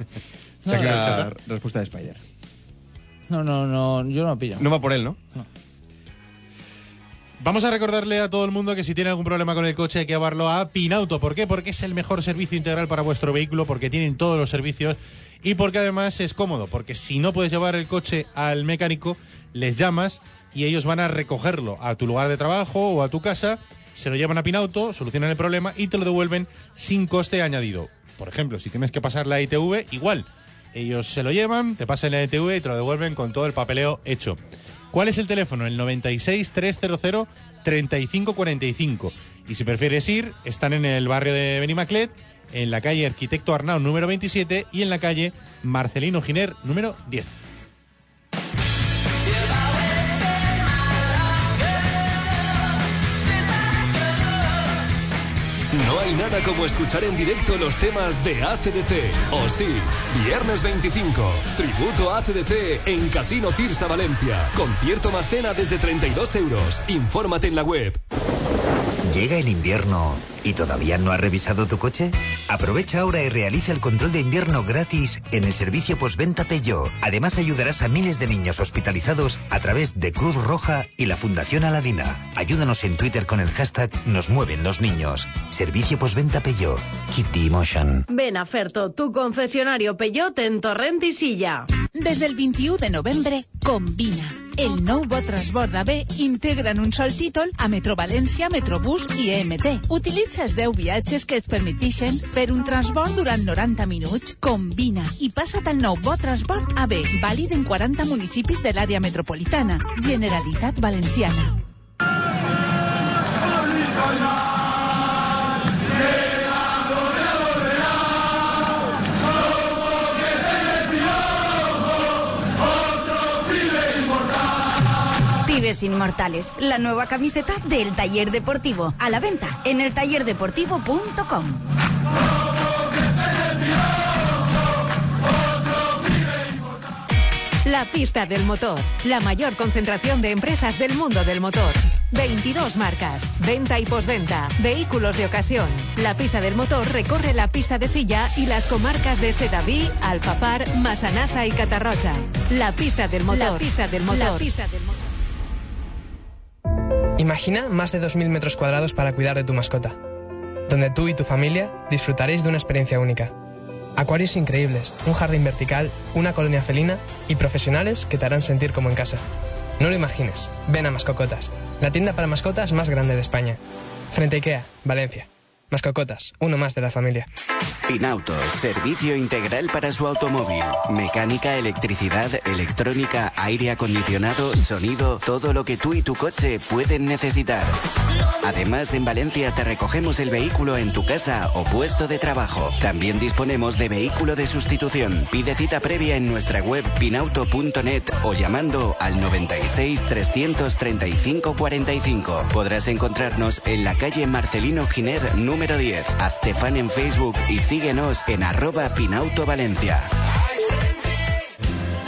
¿Se ha la respuesta de Spider. No, no, no, yo no lo pillo. No va por él, ¿no? Vamos a recordarle a todo el mundo que si tiene algún problema con el coche hay que llevarlo a Pinauto. ¿Por qué? Porque es el mejor servicio integral para vuestro vehículo, porque tienen todos los servicios y porque además es cómodo. Porque si no puedes llevar el coche al mecánico, les llamas y ellos van a recogerlo a tu lugar de trabajo o a tu casa, se lo llevan a Pinauto, solucionan el problema y te lo devuelven sin coste añadido. Por ejemplo, si tienes que pasar la ITV, igual. Ellos se lo llevan, te pasan la ITV y te lo devuelven con todo el papeleo hecho. ¿Cuál es el teléfono? El 96 300 3545. Y si prefieres ir, están en el barrio de Benimaclet, en la calle Arquitecto Arnau número 27 y en la calle Marcelino Giner número 10. No hay nada como escuchar en directo los temas de ACDC. O sí, viernes 25, tributo a ACDC en Casino Cirsa Valencia. Concierto más cena desde 32 euros. Infórmate en la web. Llega el invierno y todavía no has revisado tu coche? Aprovecha ahora y realiza el control de invierno gratis en el servicio postventa Peugeot. Además ayudarás a miles de niños hospitalizados a través de Cruz Roja y la Fundación Aladina. Ayúdanos en Twitter con el hashtag Nos mueven los niños. Servicio postventa Peugeot. The emotion. Ven a Ferto, tu concesionario Peugeot en Torrent i Silla. Des del 21 de novembre, Combina. El nou bo transborda B integra en un sol títol a Metro València, Metrobús i EMT. Utilitza els 10 viatges que et permetixen fer un transbord durant 90 minuts. Combina i passa't al nou bo transbord AB, vàlid en 40 municipis de l'àrea metropolitana. Generalitat Valenciana. Inmortales, la nueva camiseta del taller deportivo. A la venta en el tallerdeportivo.com. La pista del motor, la mayor concentración de empresas del mundo del motor. 22 marcas, venta y posventa, vehículos de ocasión. La pista del motor recorre la pista de silla y las comarcas de Sedaví, Alfapar, Masanasa y Catarrocha. La pista del motor. La pista del motor. La pista del motor. Imagina más de 2.000 metros cuadrados para cuidar de tu mascota, donde tú y tu familia disfrutaréis de una experiencia única. Acuarios increíbles, un jardín vertical, una colonia felina y profesionales que te harán sentir como en casa. No lo imagines, ven a Mascocotas, la tienda para mascotas más grande de España. Frente a Ikea, Valencia. Mascocotas, uno más de la familia. Pinauto, servicio integral para su automóvil. Mecánica, electricidad, electrónica, aire acondicionado, sonido, todo lo que tú y tu coche pueden necesitar. Además, en Valencia te recogemos el vehículo en tu casa o puesto de trabajo. También disponemos de vehículo de sustitución. Pide cita previa en nuestra web pinauto.net o llamando al 96 335 45. Podrás encontrarnos en la calle Marcelino Giner número 10. Hazte fan en Facebook y síguenos en arroba Pinauto Valencia.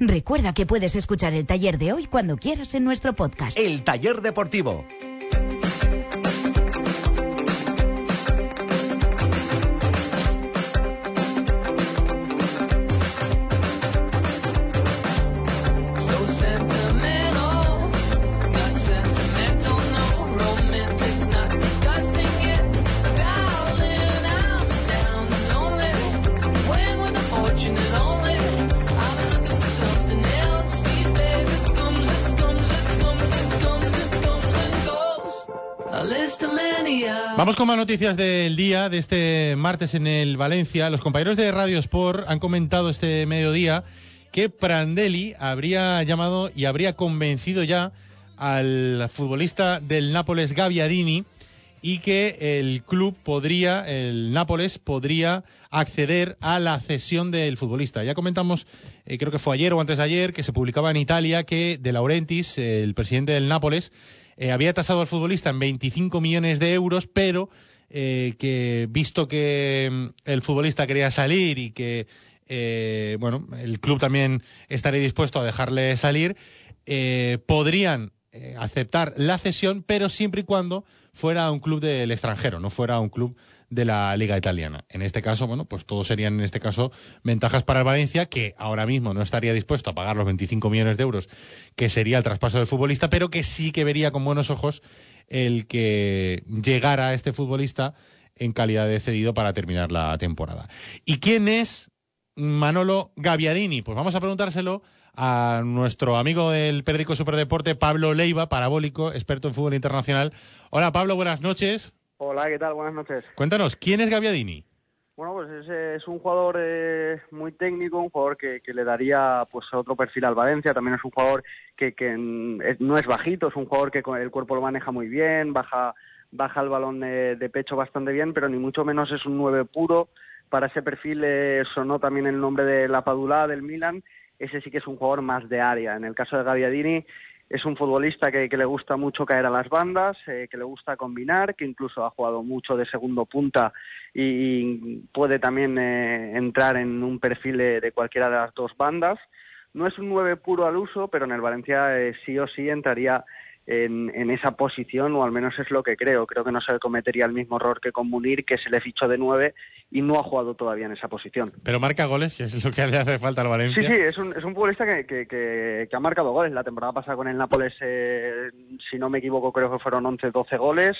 Recuerda que puedes escuchar el taller de hoy cuando quieras en nuestro podcast. El taller deportivo. Vamos con más noticias del día, de este martes en el Valencia. Los compañeros de Radio Sport han comentado este mediodía que Prandelli habría llamado y habría convencido ya al futbolista del Nápoles Gaviadini y que el club podría, el Nápoles podría acceder a la cesión del futbolista. Ya comentamos, eh, creo que fue ayer o antes de ayer, que se publicaba en Italia que De Laurentiis, el presidente del Nápoles, eh, había tasado al futbolista en 25 millones de euros, pero eh, que visto que mm, el futbolista quería salir y que eh, bueno el club también estaría dispuesto a dejarle salir, podrían aceptar la cesión, pero siempre y cuando fuera un club del extranjero, no fuera un club de la liga italiana. En este caso, bueno, pues todos serían en este caso ventajas para el Valencia, que ahora mismo no estaría dispuesto a pagar los 25 millones de euros que sería el traspaso del futbolista, pero que sí que vería con buenos ojos el que llegara este futbolista en calidad de cedido para terminar la temporada. ¿Y quién es Manolo Gaviadini? Pues vamos a preguntárselo a nuestro amigo del periódico Superdeporte, Pablo Leiva, parabólico, experto en fútbol internacional. Hola Pablo, buenas noches. Hola, ¿qué tal? Buenas noches. Cuéntanos, ¿quién es Gaviadini? Bueno, pues es, es un jugador eh, muy técnico, un jugador que, que le daría pues otro perfil al Valencia. También es un jugador que, que mm, no es bajito, es un jugador que el cuerpo lo maneja muy bien, baja baja el balón de, de pecho bastante bien, pero ni mucho menos es un 9 puro. Para ese perfil eh, sonó también el nombre de la Padula del Milan. Ese sí que es un jugador más de área. En el caso de Gaviadini, es un futbolista que, le gusta mucho caer a las bandas, eh, que le gusta combinar, que incluso ha jugado mucho de segundo punta y, puede también eh, entrar en un perfil de, de cualquiera de las dos bandas. No es un 9 puro al uso, pero en el Valencia eh, sí o sí entraría en, en esa posición, o al menos es lo que creo. Creo que no se cometería el mismo error que con Munir, que se le fichó de 9 y no ha jugado todavía en esa posición. Pero marca goles, que es lo que le hace falta al Valencia. Sí, sí, es un, es un futbolista que, que, que- que ha marcado goles. La temporada pasada con el Nápoles, eh, si no me equivoco, creo que fueron 11, 12 goles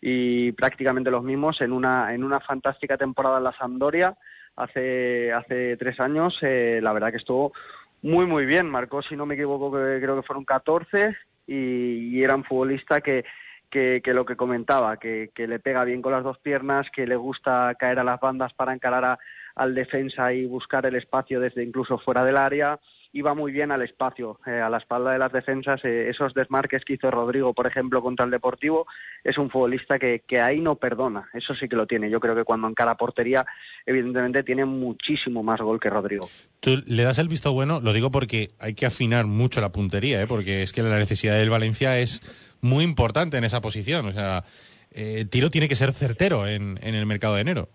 y prácticamente los mismos en una, en una fantástica temporada en la Sampdoria hace, hace tres años. eh, la verdad que estuvo muy, muy bien. Marcó, si no me equivoco, creo que fueron 14 y, y era un futbolista que, que, que lo que comentaba, que, que le pega bien con las dos piernas, que le gusta caer a las bandas para encarar a- al defensa y buscar el espacio desde incluso fuera del área. Va muy bien al espacio, eh, a la espalda de las defensas. eh, esos desmarques que hizo Rodrigo, por ejemplo, contra el Deportivo, es un futbolista que, que ahí no perdona. Eso sí que lo tiene. Yo creo que cuando encara portería, evidentemente tiene muchísimo más gol que Rodrigo. Tú le das el visto bueno, lo digo porque hay que afinar mucho la puntería, ¿eh? porque es que la necesidad del Valencia es muy importante en esa posición. O sea, eh, el tiro tiene que ser certero en, en el mercado de enero.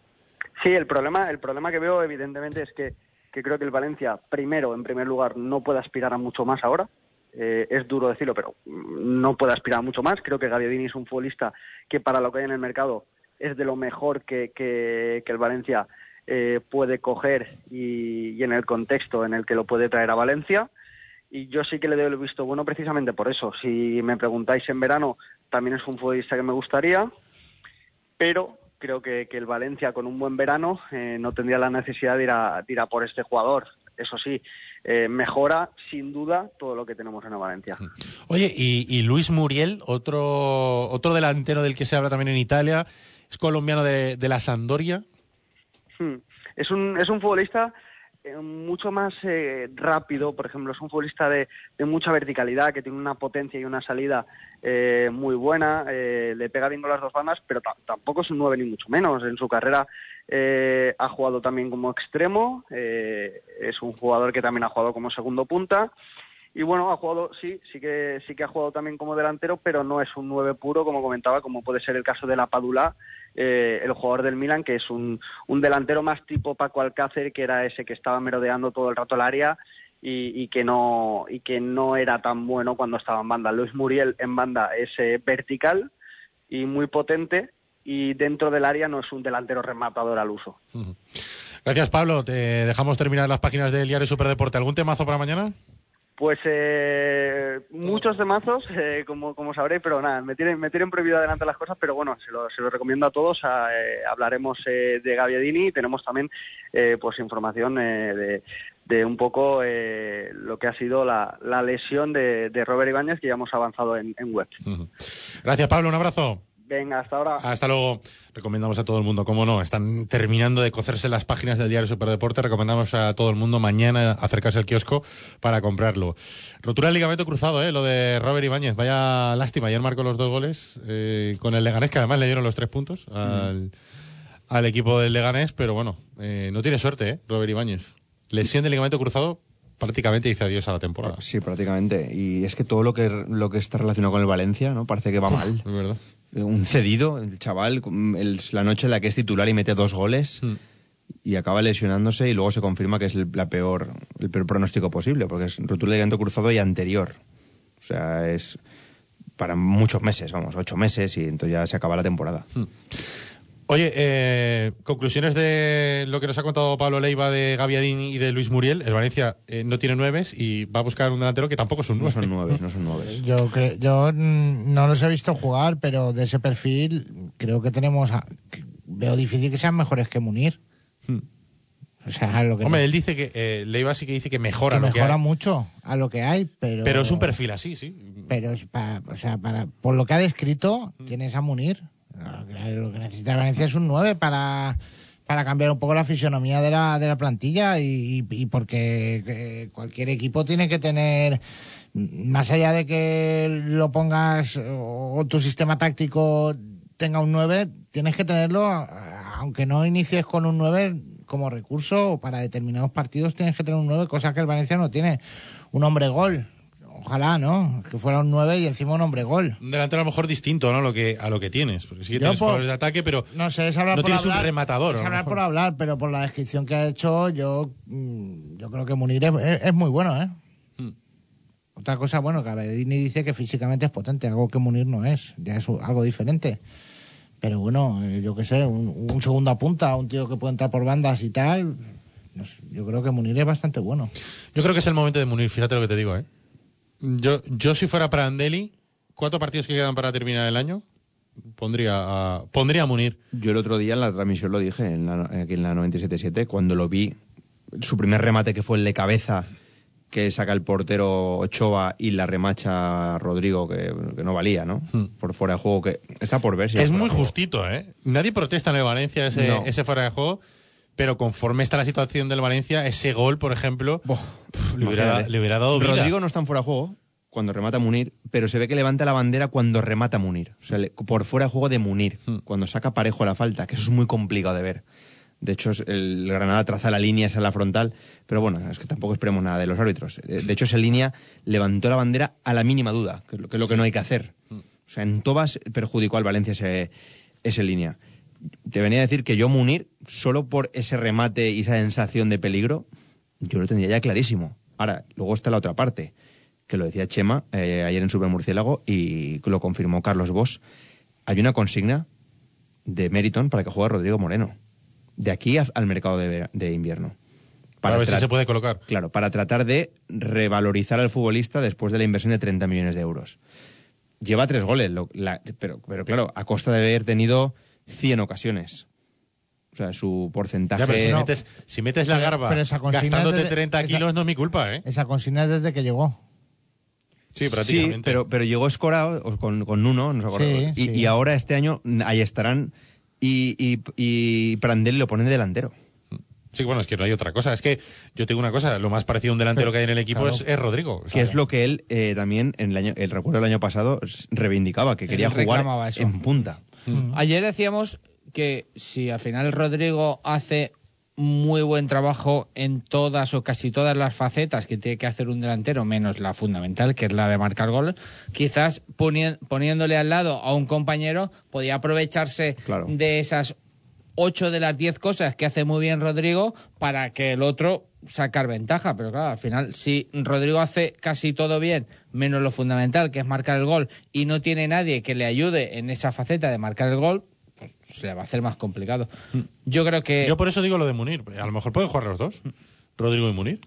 Sí, el problema, el problema que veo, evidentemente, es que, que creo que el Valencia, primero, en primer lugar, no puede aspirar a mucho más ahora. Eh, es duro decirlo, pero no puede aspirar a mucho más. Creo que Gaviadini es un futbolista que, para lo que hay en el mercado, es de lo mejor que, que, que el Valencia eh, puede coger y, y en el contexto en el que lo puede traer a Valencia. Y yo sí que le doy el visto bueno precisamente por eso. Si me preguntáis en verano, también es un futbolista que me gustaría, pero creo que, que el Valencia con un buen verano eh, no tendría la necesidad de ir a, de ir a por este jugador. Eso sí, eh, mejora sin duda todo lo que tenemos en Valencia. Oye, y, y Luis Muriel, otro, otro delantero del que se habla también en Italia, es colombiano de, de la Sandoria. Hmm. Es un, es un futbolista mucho más eh, rápido, por ejemplo, es un futbolista de, de mucha verticalidad, que tiene una potencia y una salida eh, muy buena, eh, le pega bien con las dos bandas, pero ta- tampoco es un 9 ni mucho menos. En su carrera eh, ha jugado también como extremo, eh, es un jugador que también ha jugado como segundo punta. Y bueno, ha jugado, sí, sí que, sí que ha jugado también como delantero, pero no es un 9 puro, como comentaba, como puede ser el caso de la Padula, eh, el jugador del Milan, que es un, un delantero más tipo Paco Alcácer, que era ese que estaba merodeando todo el rato el área y, que no y que no era tan bueno cuando estaba en banda. Luis Muriel en banda es eh, vertical y muy potente y dentro del área no es un delantero rematador al uso. Gracias, Pablo. Te dejamos terminar las páginas del diario Superdeporte. ¿Algún temazo para mañana? Pues eh, muchos de mazos, eh, como, como sabréis, pero nada, me tienen, me tienen prohibido adelantar las cosas, pero bueno, se lo, se lo recomiendo a todos. a, eh, hablaremos eh, de Gaviadini y tenemos también eh, pues información eh, de, de un poco lo que ha sido la, lesión de, de Robert Ibáñez, que ya hemos avanzado en web. Gracias, Pablo. Un abrazo. Venga, hasta ahora. Hasta luego. Recomendamos a todo el mundo, cómo no, están terminando de cocerse las páginas del diario Superdeporte. Recomendamos a todo el mundo mañana acercarse al kiosco para comprarlo. Rotura del ligamento cruzado, ¿eh? lo de Robert Ibáñez. Vaya lástima. Ayer marcó los dos goles eh, con el Leganés, que además le dieron los tres puntos al, al equipo del Leganés. Pero bueno, eh, no tiene suerte, ¿eh? Robert Ibáñez. Lesión del ligamento cruzado prácticamente dice adiós a la temporada. Sí, prácticamente. Y es que todo lo que, lo que está relacionado con el Valencia, ¿no? Parece que va mal. Es verdad. Un cedido, el chaval, el- la noche en la que es titular y mete dos goles Hmm. y acaba lesionándose y luego se confirma que es el, la peor, el peor pronóstico posible, porque es rotura de ligamento cruzado y anterior. O sea, es para muchos meses, vamos, ocho meses y entonces ya se acaba la temporada. Oye, eh, conclusiones de lo que nos ha contado Pablo Leiva de Gaviadini y de Luis Muriel. El Valencia eh, no tiene nueves y va a buscar un delantero que tampoco es un nueve. No son nueve, no son nueve. Yo, yo mm, no los he visto jugar, pero de ese perfil creo que tenemos. a- que veo difícil que sean mejores que Munir. O sea, lo que, Hombre, él dice que eh, Leiva sí que dice que mejora que lo que mejora hay. mucho a lo que hay, pero. Pero es un perfil así, sí. Pero es para, o sea, para, por lo que ha descrito, tienes a Munir. Lo que, lo que necesita Valencia es un 9 para, para cambiar un poco la fisonomía de la, de la plantilla y, porque eh, cualquier equipo tiene que tener, más allá de que lo pongas o tu sistema táctico tenga un 9, tienes que tenerlo, aunque no inicies con un 9 como recurso para determinados partidos tienes que tener un 9, cosa que el Valencia no tiene. Un hombre gol. Ojalá, ¿no? Que fuera un 9 y encima un hombre gol. Un delantero a lo mejor distinto ¿no? a, lo que, a lo que tienes. Porque sí que Yo tienes por- jugadores de ataque, pero No sé, es hablar no por tienes hablar. un rematador. Es a lo hablar mejor. por hablar, pero por la descripción que ha hecho, yo, mm, yo creo que Munir es, es- es muy bueno, ¿eh? Hmm. Otra cosa, bueno, que Abedini dice que físicamente es potente, algo que Munir no es, ya es u- algo diferente. Pero bueno, eh, yo qué sé, un, un segunda punta, un tío que puede entrar por bandas y tal, no sé, yo creo que Munir es bastante bueno. Yo creo que es el momento de Munir, fíjate lo que te digo, ¿eh? Yo, yo si fuera para Andeli, cuatro partidos que quedan para terminar el año, pondría a, pondría a Munir. Yo el otro día en la transmisión lo dije, en la, aquí en la 97.7, cuando lo vi, su primer remate que fue el de cabeza, que saca el portero Ochoa y la remacha Rodrigo, que, que no valía, ¿no? Por fuera de juego, que está por ver si es muy justito, ¿eh? Nadie protesta en el Valencia ese, No. ese fuera de juego, pero conforme está la situación del Valencia, ese gol, por ejemplo, pf, le, hubiera, Imagínate. le hubiera dado vida. Rodrigo no está en fuera de juego cuando remata Munir, pero se ve que levanta la bandera cuando remata Munir. O sea, le- por fuera de juego de Munir, Hmm. cuando saca parejo la falta, que eso es muy complicado de ver. De hecho, el Granada traza la línea esa en la frontal, pero bueno, es que tampoco esperemos nada de los árbitros. De hecho, esa línea levantó la bandera a la mínima duda, que es lo que, es lo que no hay que hacer. Hmm. O sea, en Tobas perjudicó al Valencia ese, esa línea. Te venía a decir que yo Munir, solo por ese remate y esa sensación de peligro, yo lo tendría ya clarísimo. Ahora, luego está la otra parte, que lo decía Chema eh, ayer en Super Murciélago y lo confirmó Carlos Bosch. Hay una consigna de Meriton para que juegue Rodrigo Moreno. De aquí a- al mercado de, invierno. Para ver si se puede colocar. Claro, para tratar de revalorizar al futbolista después de la inversión de 30 millones de euros. Lleva tres goles, lo- la- pero, pero claro, a costa de haber tenido 100 ocasiones. O sea, su porcentaje... Ya, pero si, metes, si metes la Pero- garba pero esa consigna gastándote es de- 30 esa- kilos, no es mi culpa, ¿eh? Esa consigna es desde que llegó. Sí, prácticamente. Sí, pero, pero llegó escorado con, con Nuno, acordamos. Sí, y, sí. y ahora este año ahí estarán y, y, y Prandelli lo ponen de delantero. Sí, bueno, es que no hay otra cosa. Es que yo tengo una cosa, lo más parecido a un delantero que hay en el equipo Claro. es, es Rodrigo. Que es lo que él eh, también, en el, año, el recuerdo del año pasado, reivindicaba, que Él quería jugar eso. en punta. Ayer decíamos que si al final Rodrigo hace muy buen trabajo en todas o casi todas las facetas que tiene que hacer un delantero, menos la fundamental, que es la de marcar gol, quizás poniéndole al lado a un compañero podía aprovecharse Claro. de esas ocho de las diez cosas que hace muy bien Rodrigo para que el otro sacar ventaja. Pero claro, al final, si Rodrigo hace casi todo bien, menos lo fundamental, que es marcar el gol, y no tiene nadie que le ayude en esa faceta de marcar el gol, pues se le va a hacer más complicado. Yo creo que... Yo por eso digo lo de Munir. A lo mejor pueden jugar los dos, Rodrigo y Munir.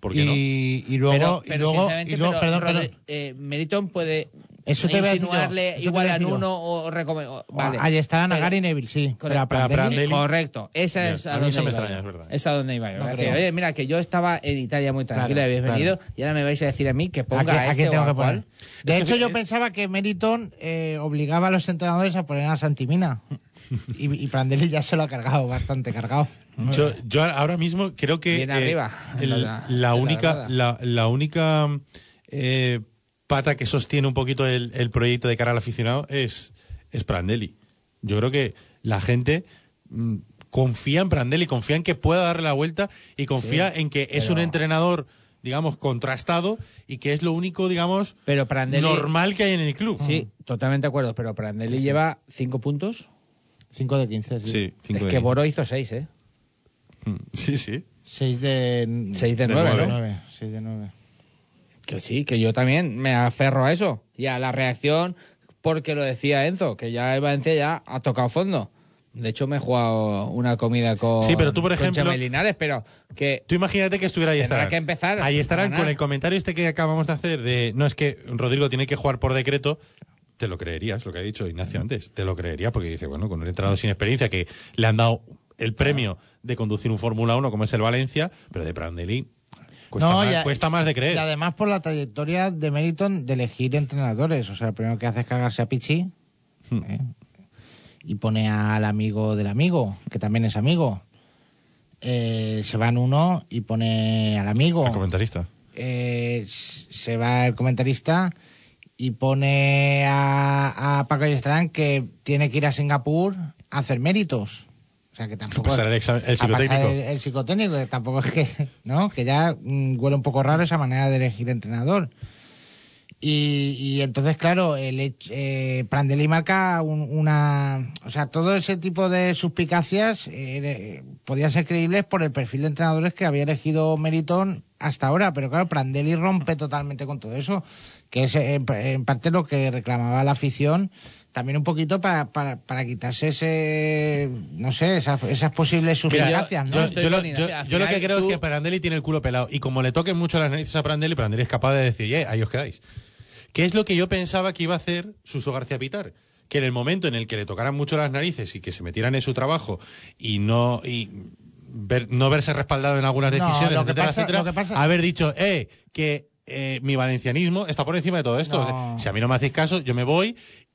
¿Por qué no? y, luego, pero, y luego, sinceramente, y luego- pero perdón, perdón. eh, Meriton puede Eso te iba a decir yo, insinuarle te igual a yo. uno o recomendar. Vale. Ahí están a Pero- Gary Neville, sí. Pero a Correcto. Prandelli- Correcto. Esa es a a, mí donde eso me iba extraña, yo. es verdad. Es a donde iba yo. No Decir, creo. Oye, mira, que yo estaba en Italia muy tranquila, Claro, habéis claro. venido, y ahora me vais a decir a mí que ponga a este o a que poner. cual. De Es hecho, yo pensaba que Meriton eh, obligaba a los entrenadores a poner a Santimina. y, y Prandelli ya se lo ha cargado, bastante cargado. Yo, yo ahora mismo creo que Bien eh, arriba, el- la, la- única la única eh, pata que sostiene un poquito el, el proyecto de cara al aficionado es, es Prandelli. Yo creo que la gente mm, confía en Prandelli, confía en que pueda darle la vuelta y confía en que es un entrenador digamos contrastado y que es lo único digamos Pero Prandelli... normal que hay en el club. Sí, totalmente de acuerdo, pero Prandelli lleva cinco puntos. 5 de 15, sí. Sí, cinco es de que. Boro hizo seis, ¿eh? Mm, Sí, sí. 6 de... Seis de De nueve, nueve. ¿no? 9. 6 de 9. Que sí, que yo también me aferro a eso. Y a la reacción, porque lo decía Enzo, que ya el Valencia ya ha tocado fondo. De hecho, me he jugado una comida con, Sí, pero tú, por ejemplo- Linares, pero que Tú imagínate que estuviera ahí estarán. que empezar Ahí estarán con el comentario este que acabamos de hacer de no es que Rodrigo tiene que jugar por decreto. Te lo creerías, lo que ha dicho Ignacio antes. Te lo creería porque dice, bueno, con un entrenador sin experiencia que le han dado el premio de conducir un Fórmula 1 como es el Valencia, pero de Prandelli cuesta, No, más, ya- cuesta más de creer. Y además por la trayectoria de Meriton de elegir entrenadores. O sea, lo primero que hace es cargarse a Pichi Hmm. ¿eh? y pone al amigo del amigo, que también es amigo. Eh, se va en uno y pone al amigo. El comentarista. Eh, se va el comentarista y pone a, a Paco que tiene que ir a Singapur a hacer méritos. Sea que tampoco. pasar el examen- psicotécnico. El, el psicotécnico, que tampoco es que. ¿No? Que ya mm, huele un poco raro esa manera de elegir entrenador. Y, y entonces, claro, el eh, Prandelli marca un- una... O sea, todo ese tipo de suspicacias eh, podían ser creíbles por el perfil de entrenadores que había elegido Meriton hasta ahora. Pero claro, Prandelli rompe totalmente con todo eso, que es eh, en, en parte lo que reclamaba la afición, también un poquito para, para, para quitarse ese... No sé, esas, esas posibles suspicacias, ¿no? yo, yo yo- yo lo que creo tú- es que Prandelli tiene el culo pelado y como le toquen mucho las narices a Prandelli, Prandelli es capaz de decir, eh, ahí os quedáis. ¿Qué es lo que yo pensaba que iba a hacer Suso García Pitar? Que en el momento en el que le tocaran mucho las narices y que se metieran en su trabajo y no y ver- no verse respaldado en algunas No, decisiones, que etcétera, pasa- etcétera, pasa- haber dicho, eh, que eh, mi valencianismo está por encima de todo esto. No. Si a mí no me hacéis caso, yo me voy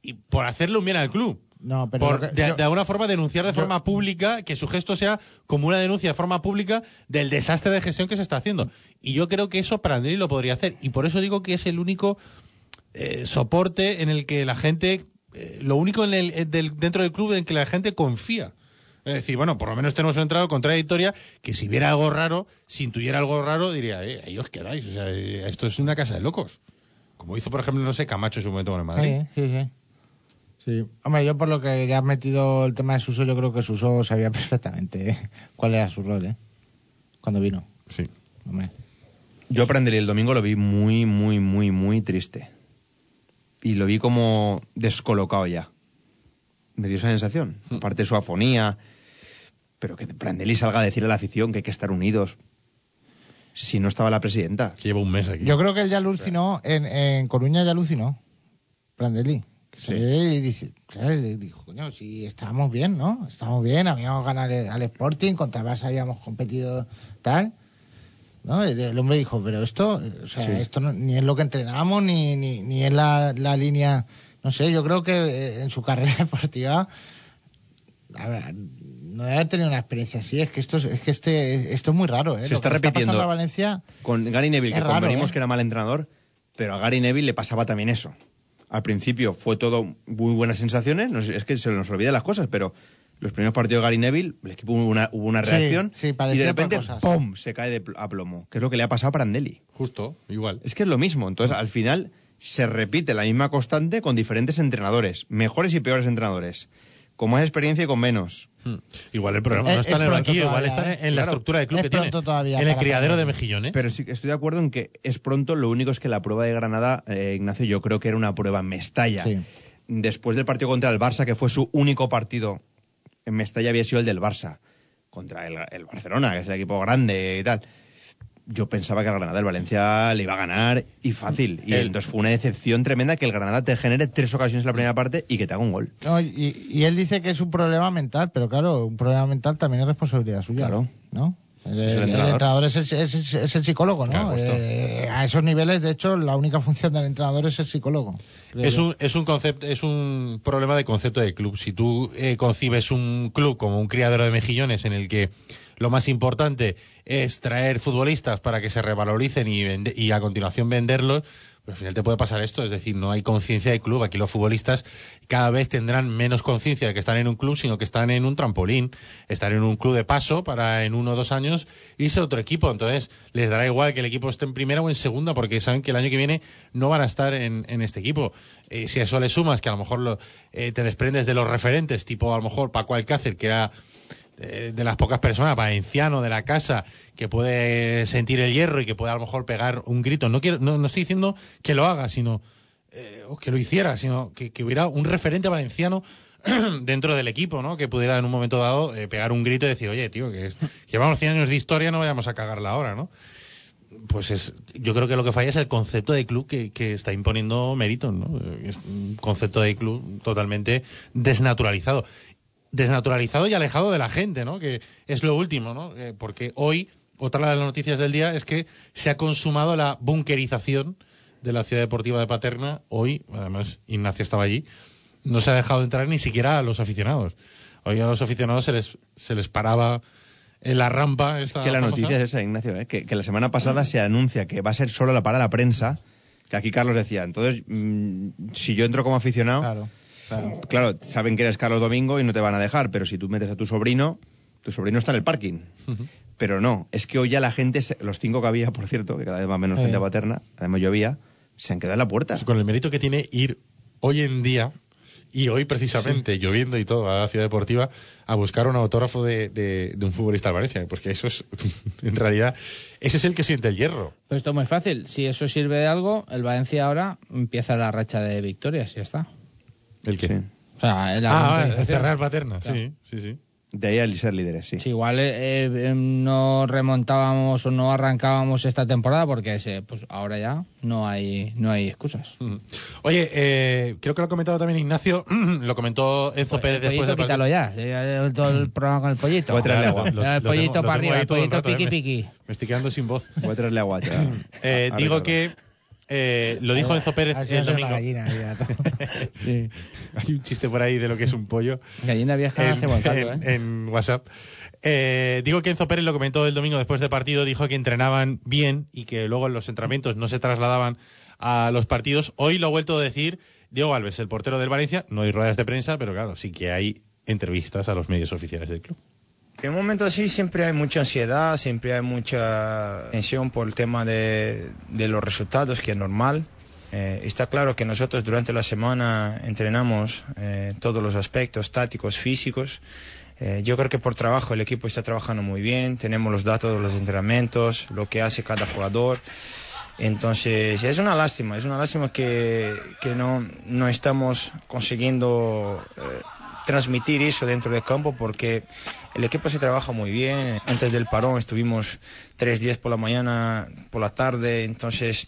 y por hacerle un bien al club. No, pero Por, que- de, yo- de alguna forma denunciar de yo- forma pública, que su gesto sea como una denuncia de forma pública del desastre de gestión que se está haciendo. Y yo creo que eso Prandelli lo podría hacer. Y por eso digo que es el único eh, soporte en el que la gente, eh, lo único en el, del- dentro del club en que la gente confía. Es decir, bueno, por lo menos tenemos un entrado contradictoria que si viera algo raro, si intuyera algo raro, diría, eh, ahí os quedáis. O sea, eh, esto es una casa de locos. Como hizo, por ejemplo, no sé, Camacho en su momento con el Madrid. Sí, sí, sí. Sí. Hombre, yo por lo que ya has metido el tema de Suso, yo creo que Suso sabía perfectamente cuál era su rol, ¿eh? Cuando vino. Sí. Hombre. Yo a Prandelli el domingo lo vi muy, muy, muy, muy triste. Y lo vi como descolocado ya. Me dio esa sensación. Aparte de su afonía. Pero que Prandelli salga a decir a la afición que hay que estar unidos. Si no estaba la presidenta. Que lleva un mes aquí. Yo creo que él ya alucinó, en, en Coruña ya alucinó. Prandelli. Ve y dice, claro, dijo, coño, si estábamos bien, ¿no? Estábamos bien, habíamos ganado al, al Sporting, contra el Barça habíamos competido tal. ¿no? El, hombre dijo, pero esto, o sea, Sí. esto no- ni es lo que entrenábamos, ni, ni, ni es la, la línea. No sé, yo creo que eh, en su carrera deportiva habrá- no debe haber tenido una experiencia así. Es que esto es, es que este, esto es muy raro, ¿eh? Se está repitiendo. a Valencia. Con Gary Neville, que raro, convenimos ¿eh? que era mal entrenador, pero a Gary Neville le pasaba también eso. Al principio fue todo muy buenas sensaciones, no es que se nos olvidan las cosas, pero los primeros partidos de Gary Neville, el equipo hubo una, hubo una Sí, reacción sí, y de repente. ¡pum!, se cae de pl- a plomo, que es lo que le ha pasado a Prandelli. Justo, igual. Es que es lo mismo, entonces al final se repite la misma constante con diferentes entrenadores, mejores y peores entrenadores, con más experiencia y con menos. Hmm. Igual el programa Es- no está es en el pronto banquillo, igual está ¿eh? en la Claro. estructura de club Es que tiene. todavía en el criadero de mejillones. Pero sí estoy de acuerdo en que es pronto, lo único es que la prueba de Granada, eh, Ignacio, yo creo que era una prueba en Mestalla. Sí. Después del partido contra el Barça, que fue su único partido en Mestalla, había sido el del Barça, contra el, el Barcelona, que es el equipo grande y tal. Yo pensaba que el Granada, el Valencia, le iba a ganar y fácil. Y entonces fue una decepción tremenda que el Granada te genere tres ocasiones en la primera parte y que te haga un gol. No, y, y él dice que es un problema mental, pero claro, un problema mental también es responsabilidad suya. Claro. ¿No? El, el el entrenador. entrenador es el, es el- es el psicólogo, ¿no? Eh, a esos niveles, de hecho, la única función del entrenador es el psicólogo. Es un, es un concepto, es un problema de concepto de club. Si tú eh, concibes un club como un criadero de mejillones en el que lo más importante es traer futbolistas para que se revaloricen y, vende- y a continuación venderlos, pues al final te puede pasar esto. Es decir, no hay conciencia de club. Aquí los futbolistas cada vez tendrán menos conciencia de que están en un club, sino que están en un trampolín. Están en un club de paso para en uno o dos años irse a otro equipo. Entonces, les dará igual que el equipo esté en primera o en segunda, porque saben que el año que viene no van a estar en, este equipo. Eh, si a eso le sumas que a lo mejor lo- eh, te desprendes de los referentes, tipo a lo mejor Paco Alcácer, que era de las pocas personas, valenciano de la casa, que puede sentir el hierro y que puede a lo mejor pegar un grito. No, quiero, no, no estoy diciendo que lo haga, sino eh, que lo hiciera, sino que, hubiera un referente valenciano dentro del equipo, ¿no? Que pudiera en un momento dado eh, pegar un grito y decir, oye, tío, que es, llevamos 100 años de historia, no vayamos a cagarla ahora, ¿no? Pues es, yo creo que lo que falla es el concepto de club que, que está imponiendo méritos, ¿no? Eh, Es un concepto de club totalmente desnaturalizado. Desnaturalizado y alejado de la gente, ¿no? Que es lo último, ¿no? Eh, porque hoy, otra de las noticias del día es que se ha consumado la bunkerización de la ciudad deportiva de Paterna. Hoy, además, Ignacio estaba allí, no se ha dejado entrar ni siquiera a los aficionados. Hoy a los aficionados se les, se les paraba en la rampa. Esta que la famosa. noticia es esa, Ignacio, ¿eh? que, que la semana pasada se anuncia que va a ser solo la para la prensa, que aquí Carlos decía, entonces, mm, si yo entro como aficionado, Claro, claro. claro, saben que eres Carlos Domingo y no te van a dejar, pero si tú metes a tu sobrino, tu sobrino está en el parking. Pero no, es que hoy ya la gente, se- los cinco que había, por cierto, que cada vez va menos Eh. gente paterna, además llovía, se han quedado en la puerta. Con el mérito que tiene ir hoy en día y hoy precisamente lloviendo y todo a la ciudad deportiva a buscar un autógrafo de, de- de un futbolista del Valencia, porque eso es en realidad ese es el que siente el hierro. Pues esto es muy fácil. Si eso sirve de algo, el Valencia ahora empieza la racha de victorias y ya está. ¿El qué? O sea, la Ah, vale, cerrar paterna, Claro. sí, sí, sí. De ahí al ser líderes, sí. Sí, igual eh, eh, no remontábamos o no arrancábamos esta temporada porque pues ahora ya no hay no hay excusas. Oye, eh, creo que lo ha comentado también Ignacio, lo comentó Enzo Pérez El después del quítalo ya. Todo el programa con el pollito. Voy a traerle agua. Lo- el lo pollito tengo- para arriba, el pollito eh, piqui me- piqui. Me estoy quedando sin voz. Voy a traerle agua. ya. Eh, A digo Ricardo. que eh, lo dijo Enzo Pérez el domingo. gallina, ya, todo. Sí. Hay un chiste por ahí de lo que es un pollo. Gallina vieja en, hace buen en- ¿eh? en WhatsApp. Eh, digo que Enzo Pérez lo comentó el domingo después del partido, dijo que entrenaban bien y que luego en los entrenamientos no se trasladaban a los partidos. Hoy lo ha vuelto a decir Diego Alves, el portero del Valencia. No hay ruedas de prensa, pero claro, sí que hay entrevistas a los medios oficiales del club. En un momento así siempre hay mucha ansiedad, siempre hay mucha tensión por el tema de, los resultados, que es normal. Eh, está claro que nosotros durante la semana entrenamos eh, todos los aspectos tácticos, físicos. Eh, yo creo que por trabajo el equipo está trabajando muy bien, tenemos los datos de los entrenamientos, lo que hace cada jugador. Entonces, es una lástima, es una lástima que, no, estamos consiguiendo transmitir eso dentro del campo porque el equipo se trabaja muy bien. Antes del parón estuvimos tres días por la mañana, por la tarde, entonces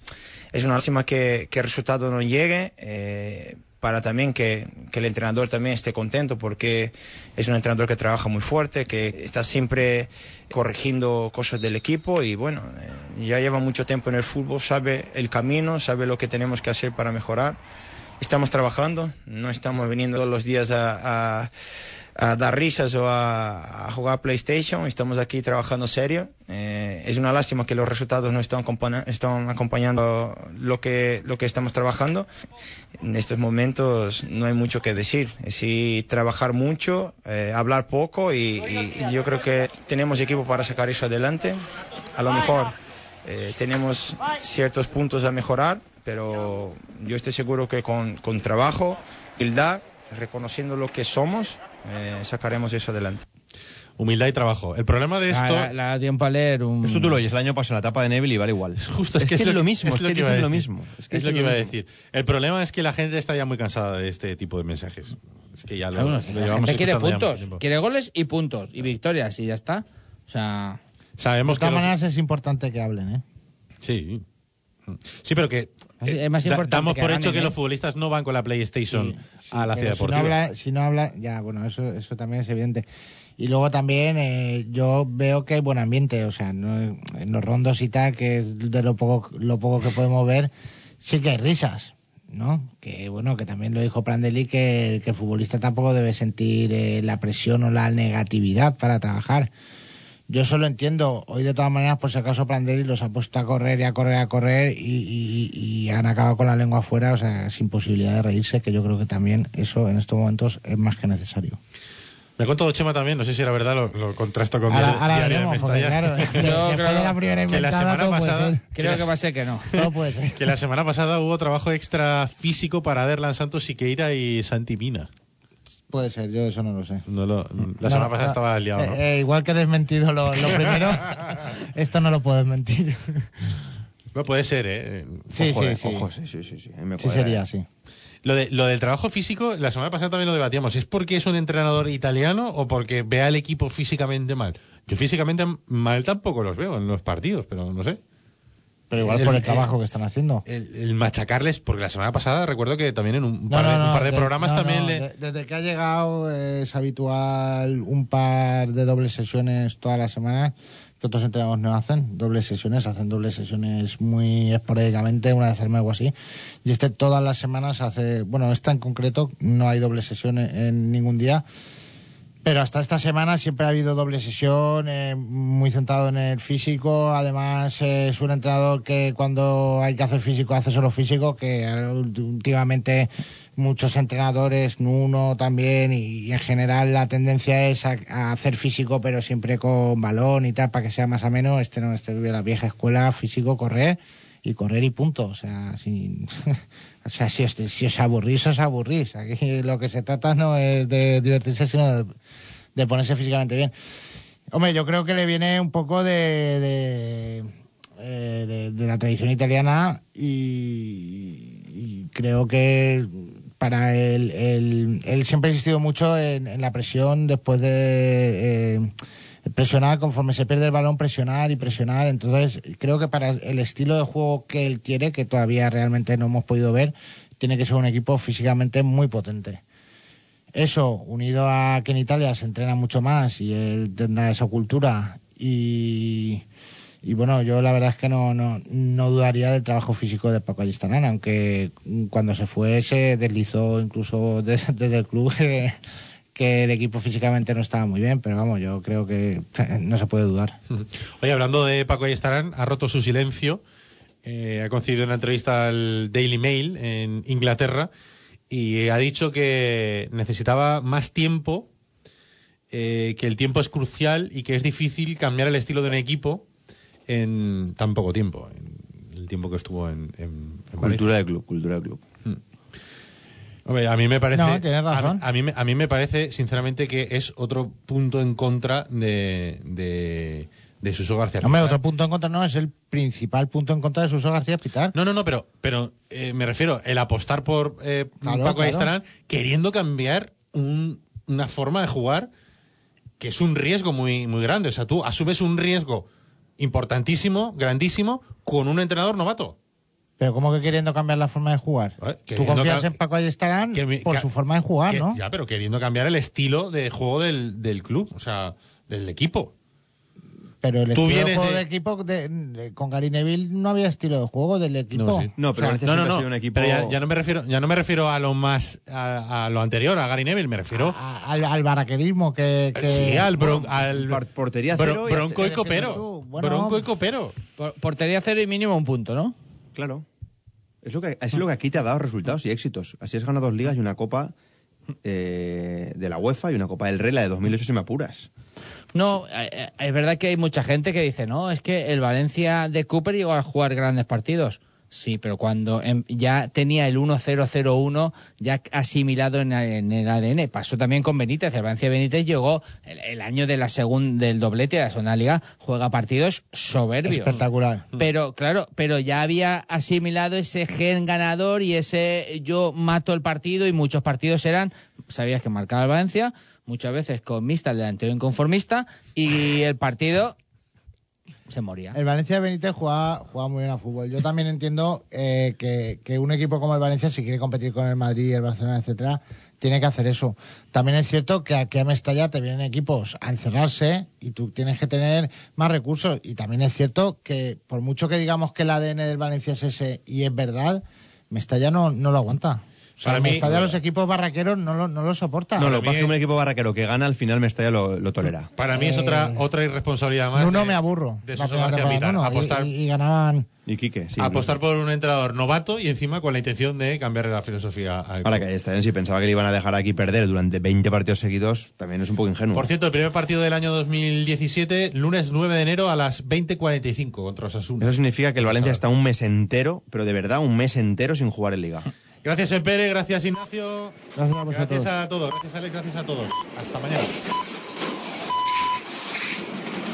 es una lástima que, que el resultado no llegue. eh, para también que, que el entrenador también esté contento porque es un entrenador que trabaja muy fuerte, que está siempre corrigiendo cosas del equipo y bueno, eh, ya lleva mucho tiempo en el fútbol, sabe el camino, sabe lo que tenemos que hacer para mejorar. Estamos trabajando, no estamos viniendo todos los días a, a- a dar risas o a, a jugar PlayStation. Estamos aquí trabajando serio. Eh, es una lástima que los resultados no están, están acompañando lo que, lo que estamos trabajando. En estos momentos no hay mucho que decir. Sí trabajar mucho, eh, hablar poco y- y yo creo que tenemos equipo para sacar eso adelante. A lo mejor eh, tenemos ciertos puntos a mejorar, pero yo estoy seguro que con, con trabajo, humildad, reconociendo lo que somos, eh, sacaremos eso adelante. Humildad y trabajo. El problema de esto... La, la da tiempo a leer un... Esto tú lo oyes el año pasado en la etapa de Neville y vale igual. Justo, es, que es, lo mismo, es, lo que que iba a lo decir. mismo. Es, que lo dicen que iba a mismo. decir. El problema es que la gente está ya muy cansada de este tipo de mensajes. Es que ya lo, Claro, lo es llevamos quiere puntos, quiere goles y puntos y victorias y ya está. O sea, Sabemos de que todas los- maneras es importante que hablen, ¿eh? Sí. Sí, pero que Es- más importante damos por hecho que ¿eh? los futbolistas no van con la PlayStation a la ciudad si no deportiva. habla, si no habla, ya, bueno, eso, eso también es evidente. Y luego también eh, yo veo que hay buen ambiente, o sea, no- en los rondos y tal, que es de lo poco, lo poco que podemos ver, sí que hay risas, ¿no? Que bueno, que también lo dijo Prandelli, que, que el futbolista tampoco debe sentir eh, la presión o la negatividad para trabajar. Yo eso lo entiendo. Hoy, de todas maneras, por si acaso, Prandelli los ha puesto a correr y a correr, a correr y, y- y han acabado con la lengua afuera, o sea, sin posibilidad de reírse, que yo creo que también eso en estos momentos es más que necesario. Me ha contado Chema también, no sé si era verdad, lo, lo contrasto con Ahora- Diario- ahora Diario de veremos, porque, Mestalla. claro, después de la primera que la semana pasada creo la- que va a ser que no. Todo puede ser. que la semana pasada hubo trabajo extra físico para Derlan Santos, Siqueira y Santi Mina. Puede ser, yo eso no lo sé. No lo- la No, semana pasada no, estaba liado, ¿no? eh, eh, igual que he desmentido lo, lo primero, esto no lo puedo desmentir. No puede ser, ¿eh? Sí, Ojo, sí, eh, sí. ojo. sí, sí, sí, sí. Me Sí sería así. Lo, de, lo del trabajo físico, la semana pasada también lo debatíamos. ¿Es porque es un entrenador italiano o porque ve al equipo físicamente mal? Yo físicamente mal tampoco los veo en los partidos, pero no sé. Pero igual por el trabajo que están haciendo. El, el machacarles, porque la semana pasada recuerdo que también en un No, par de, no, un par de de- programas no, también le... de- desde que ha llegado eh, es habitual un par de dobles sesiones todas las semanas que otros entrenadores no hacen. Dobles sesiones, hacen dobles sesiones muy esporádicamente, una vez al mes o así. Y este todas las semanas hace, bueno, esta en concreto no hay doble sesiones en ningún día. Pero hasta esta semana siempre ha habido doble sesión, eh, muy centrado en el físico. Además, es un entrenador que cuando hay que hacer físico, hace solo físico, que últimamente muchos entrenadores, Nuno también, y, en general la tendencia es a, a hacer físico, pero siempre con balón y tal, para que sea más ameno. Este no, este vive la vieja escuela, físico, correr y correr y punto. O sea, sin, o sea si, os, si os aburrís, os aburrís. Aquí lo que se trata no es de divertirse, sino de, de ponerse físicamente bien. Hombre, yo creo que le viene un poco de, de, eh, la tradición italiana y, creo que para él, él, siempre ha insistido mucho en, en la presión después de eh, presionar, conforme se pierde el balón, presionar y presionar. Entonces, creo que para el estilo de juego que él quiere, que todavía realmente no hemos podido ver, tiene que ser un equipo físicamente muy potente. Eso, unido a que en Italia se entrena mucho más y él tendrá esa cultura y, bueno, yo la verdad es que no, no, dudaría del trabajo físico de Paco Ayestarán, aunque cuando se fue se deslizó incluso desde, el club que, el equipo físicamente no estaba muy bien, pero vamos, yo creo que no se puede dudar. Oye, hablando de Paco Ayestarán, ha roto su silencio. eh, ha concedido una entrevista al Daily Mail en Inglaterra y ha dicho que necesitaba más tiempo, eh, que el tiempo es crucial y que es difícil cambiar el estilo de un equipo en tan poco tiempo, en el tiempo que estuvo en, en, en Cultura de club, cultura de club. Hombre, a mí me parece. No, tienes razón. A, a mí, me- a mí me parece, sinceramente, que es otro punto en contra de, de, de Suso García. Hombre, Pitar. otro punto en contra no es el principal punto en contra de Suso García Pitar. No, no, no, pero, pero eh, me refiero el apostar por eh, Claro, Paco claro. Ayestarán queriendo cambiar un- una forma de jugar que es un riesgo muy, muy grande. O sea, tú asumes un riesgo importantísimo, grandísimo, con un entrenador novato. Pero ¿cómo que queriendo cambiar la forma de jugar? Tú confías en Paco Ayestarán por que- su forma de jugar, Que- ¿no? Ya, pero queriendo cambiar el estilo de juego del, del club, o sea, del equipo. Pero el estilo de juego de- de, equipo de- de- con Gary Neville no había estilo de juego del equipo. No, sí. No, pero O sea, Valencia No, no, no. ha sido un equipo... Pero ya, ya no me refiero, ya no me refiero a lo más a, a lo anterior, a Gary Neville, me refiero a- al, al baraquerismo que, que- sí, al, bron- al Por- portería cero y bronco y copero. Bueno, bronco y copero. Por- portería cero y mínimo un punto, ¿no? Claro. Es lo, que, es lo que aquí te ha dado resultados y éxitos. Así has ganado dos ligas y una copa eh, de la UEFA y una copa del Rey, la de 2008, si me apuras. No, eh, eh, es verdad que hay mucha gente que dice, no, es que el Valencia de Cooper llegó a jugar grandes partidos. Sí, pero cuando em, ya tenía el 1-0-0-1 ya asimilado en, el ADN. Pasó también con Benítez. El Valencia Benítez llegó el, el año de la segun- del doblete de la segunda liga, juega partidos soberbios. espectacular. Pero, claro, pero ya había asimilado ese gen ganador y ese yo mato el partido y muchos partidos eran, sabías que marcaba el Valencia, muchas veces con mixta, el delantero inconformista y el partido se moría. El Valencia Benítez juega, juega muy bien a fútbol. Yo también entiendo eh, que, que un equipo como el Valencia, si quiere competir con el Madrid, el Barcelona, etcétera, tiene que hacer eso. También es cierto que aquí a Mestalla te vienen equipos a encerrarse y tú tienes que tener más recursos. Y también es cierto que, por mucho que digamos que el ADN del Valencia es ese y es verdad, Mestalla no, no lo aguanta. O sea, Para mí- Mestalla los equipos barraqueros no lo, no lo soportan. No, lo que pasa es que un equipo barraquero que gana, al final Mestalla lo, lo tolera. Para mí es Eh, otra otra irresponsabilidad más. Nuno de- me aburro. De Suso García Vital. Apostar, y, y ganaban. Y Quique, sí. apostar por un entrenador novato y encima con la intención de cambiar la filosofía al Ahora que está bien, si pensaba que le iban a dejar aquí perder durante 20 partidos seguidos, también es un poco ingenuo. Por cierto, el primer partido del año 2017, lunes 9 de enero a las 20.45 contra Osasuna. Eso significa que el Valencia está un mes entero, pero de verdad un mes entero sin jugar en Liga. Gracias, Pere, gracias, Ignacio. Gracias a. Gracias a todos, gracias, Alex, gracias a todos. Hasta mañana.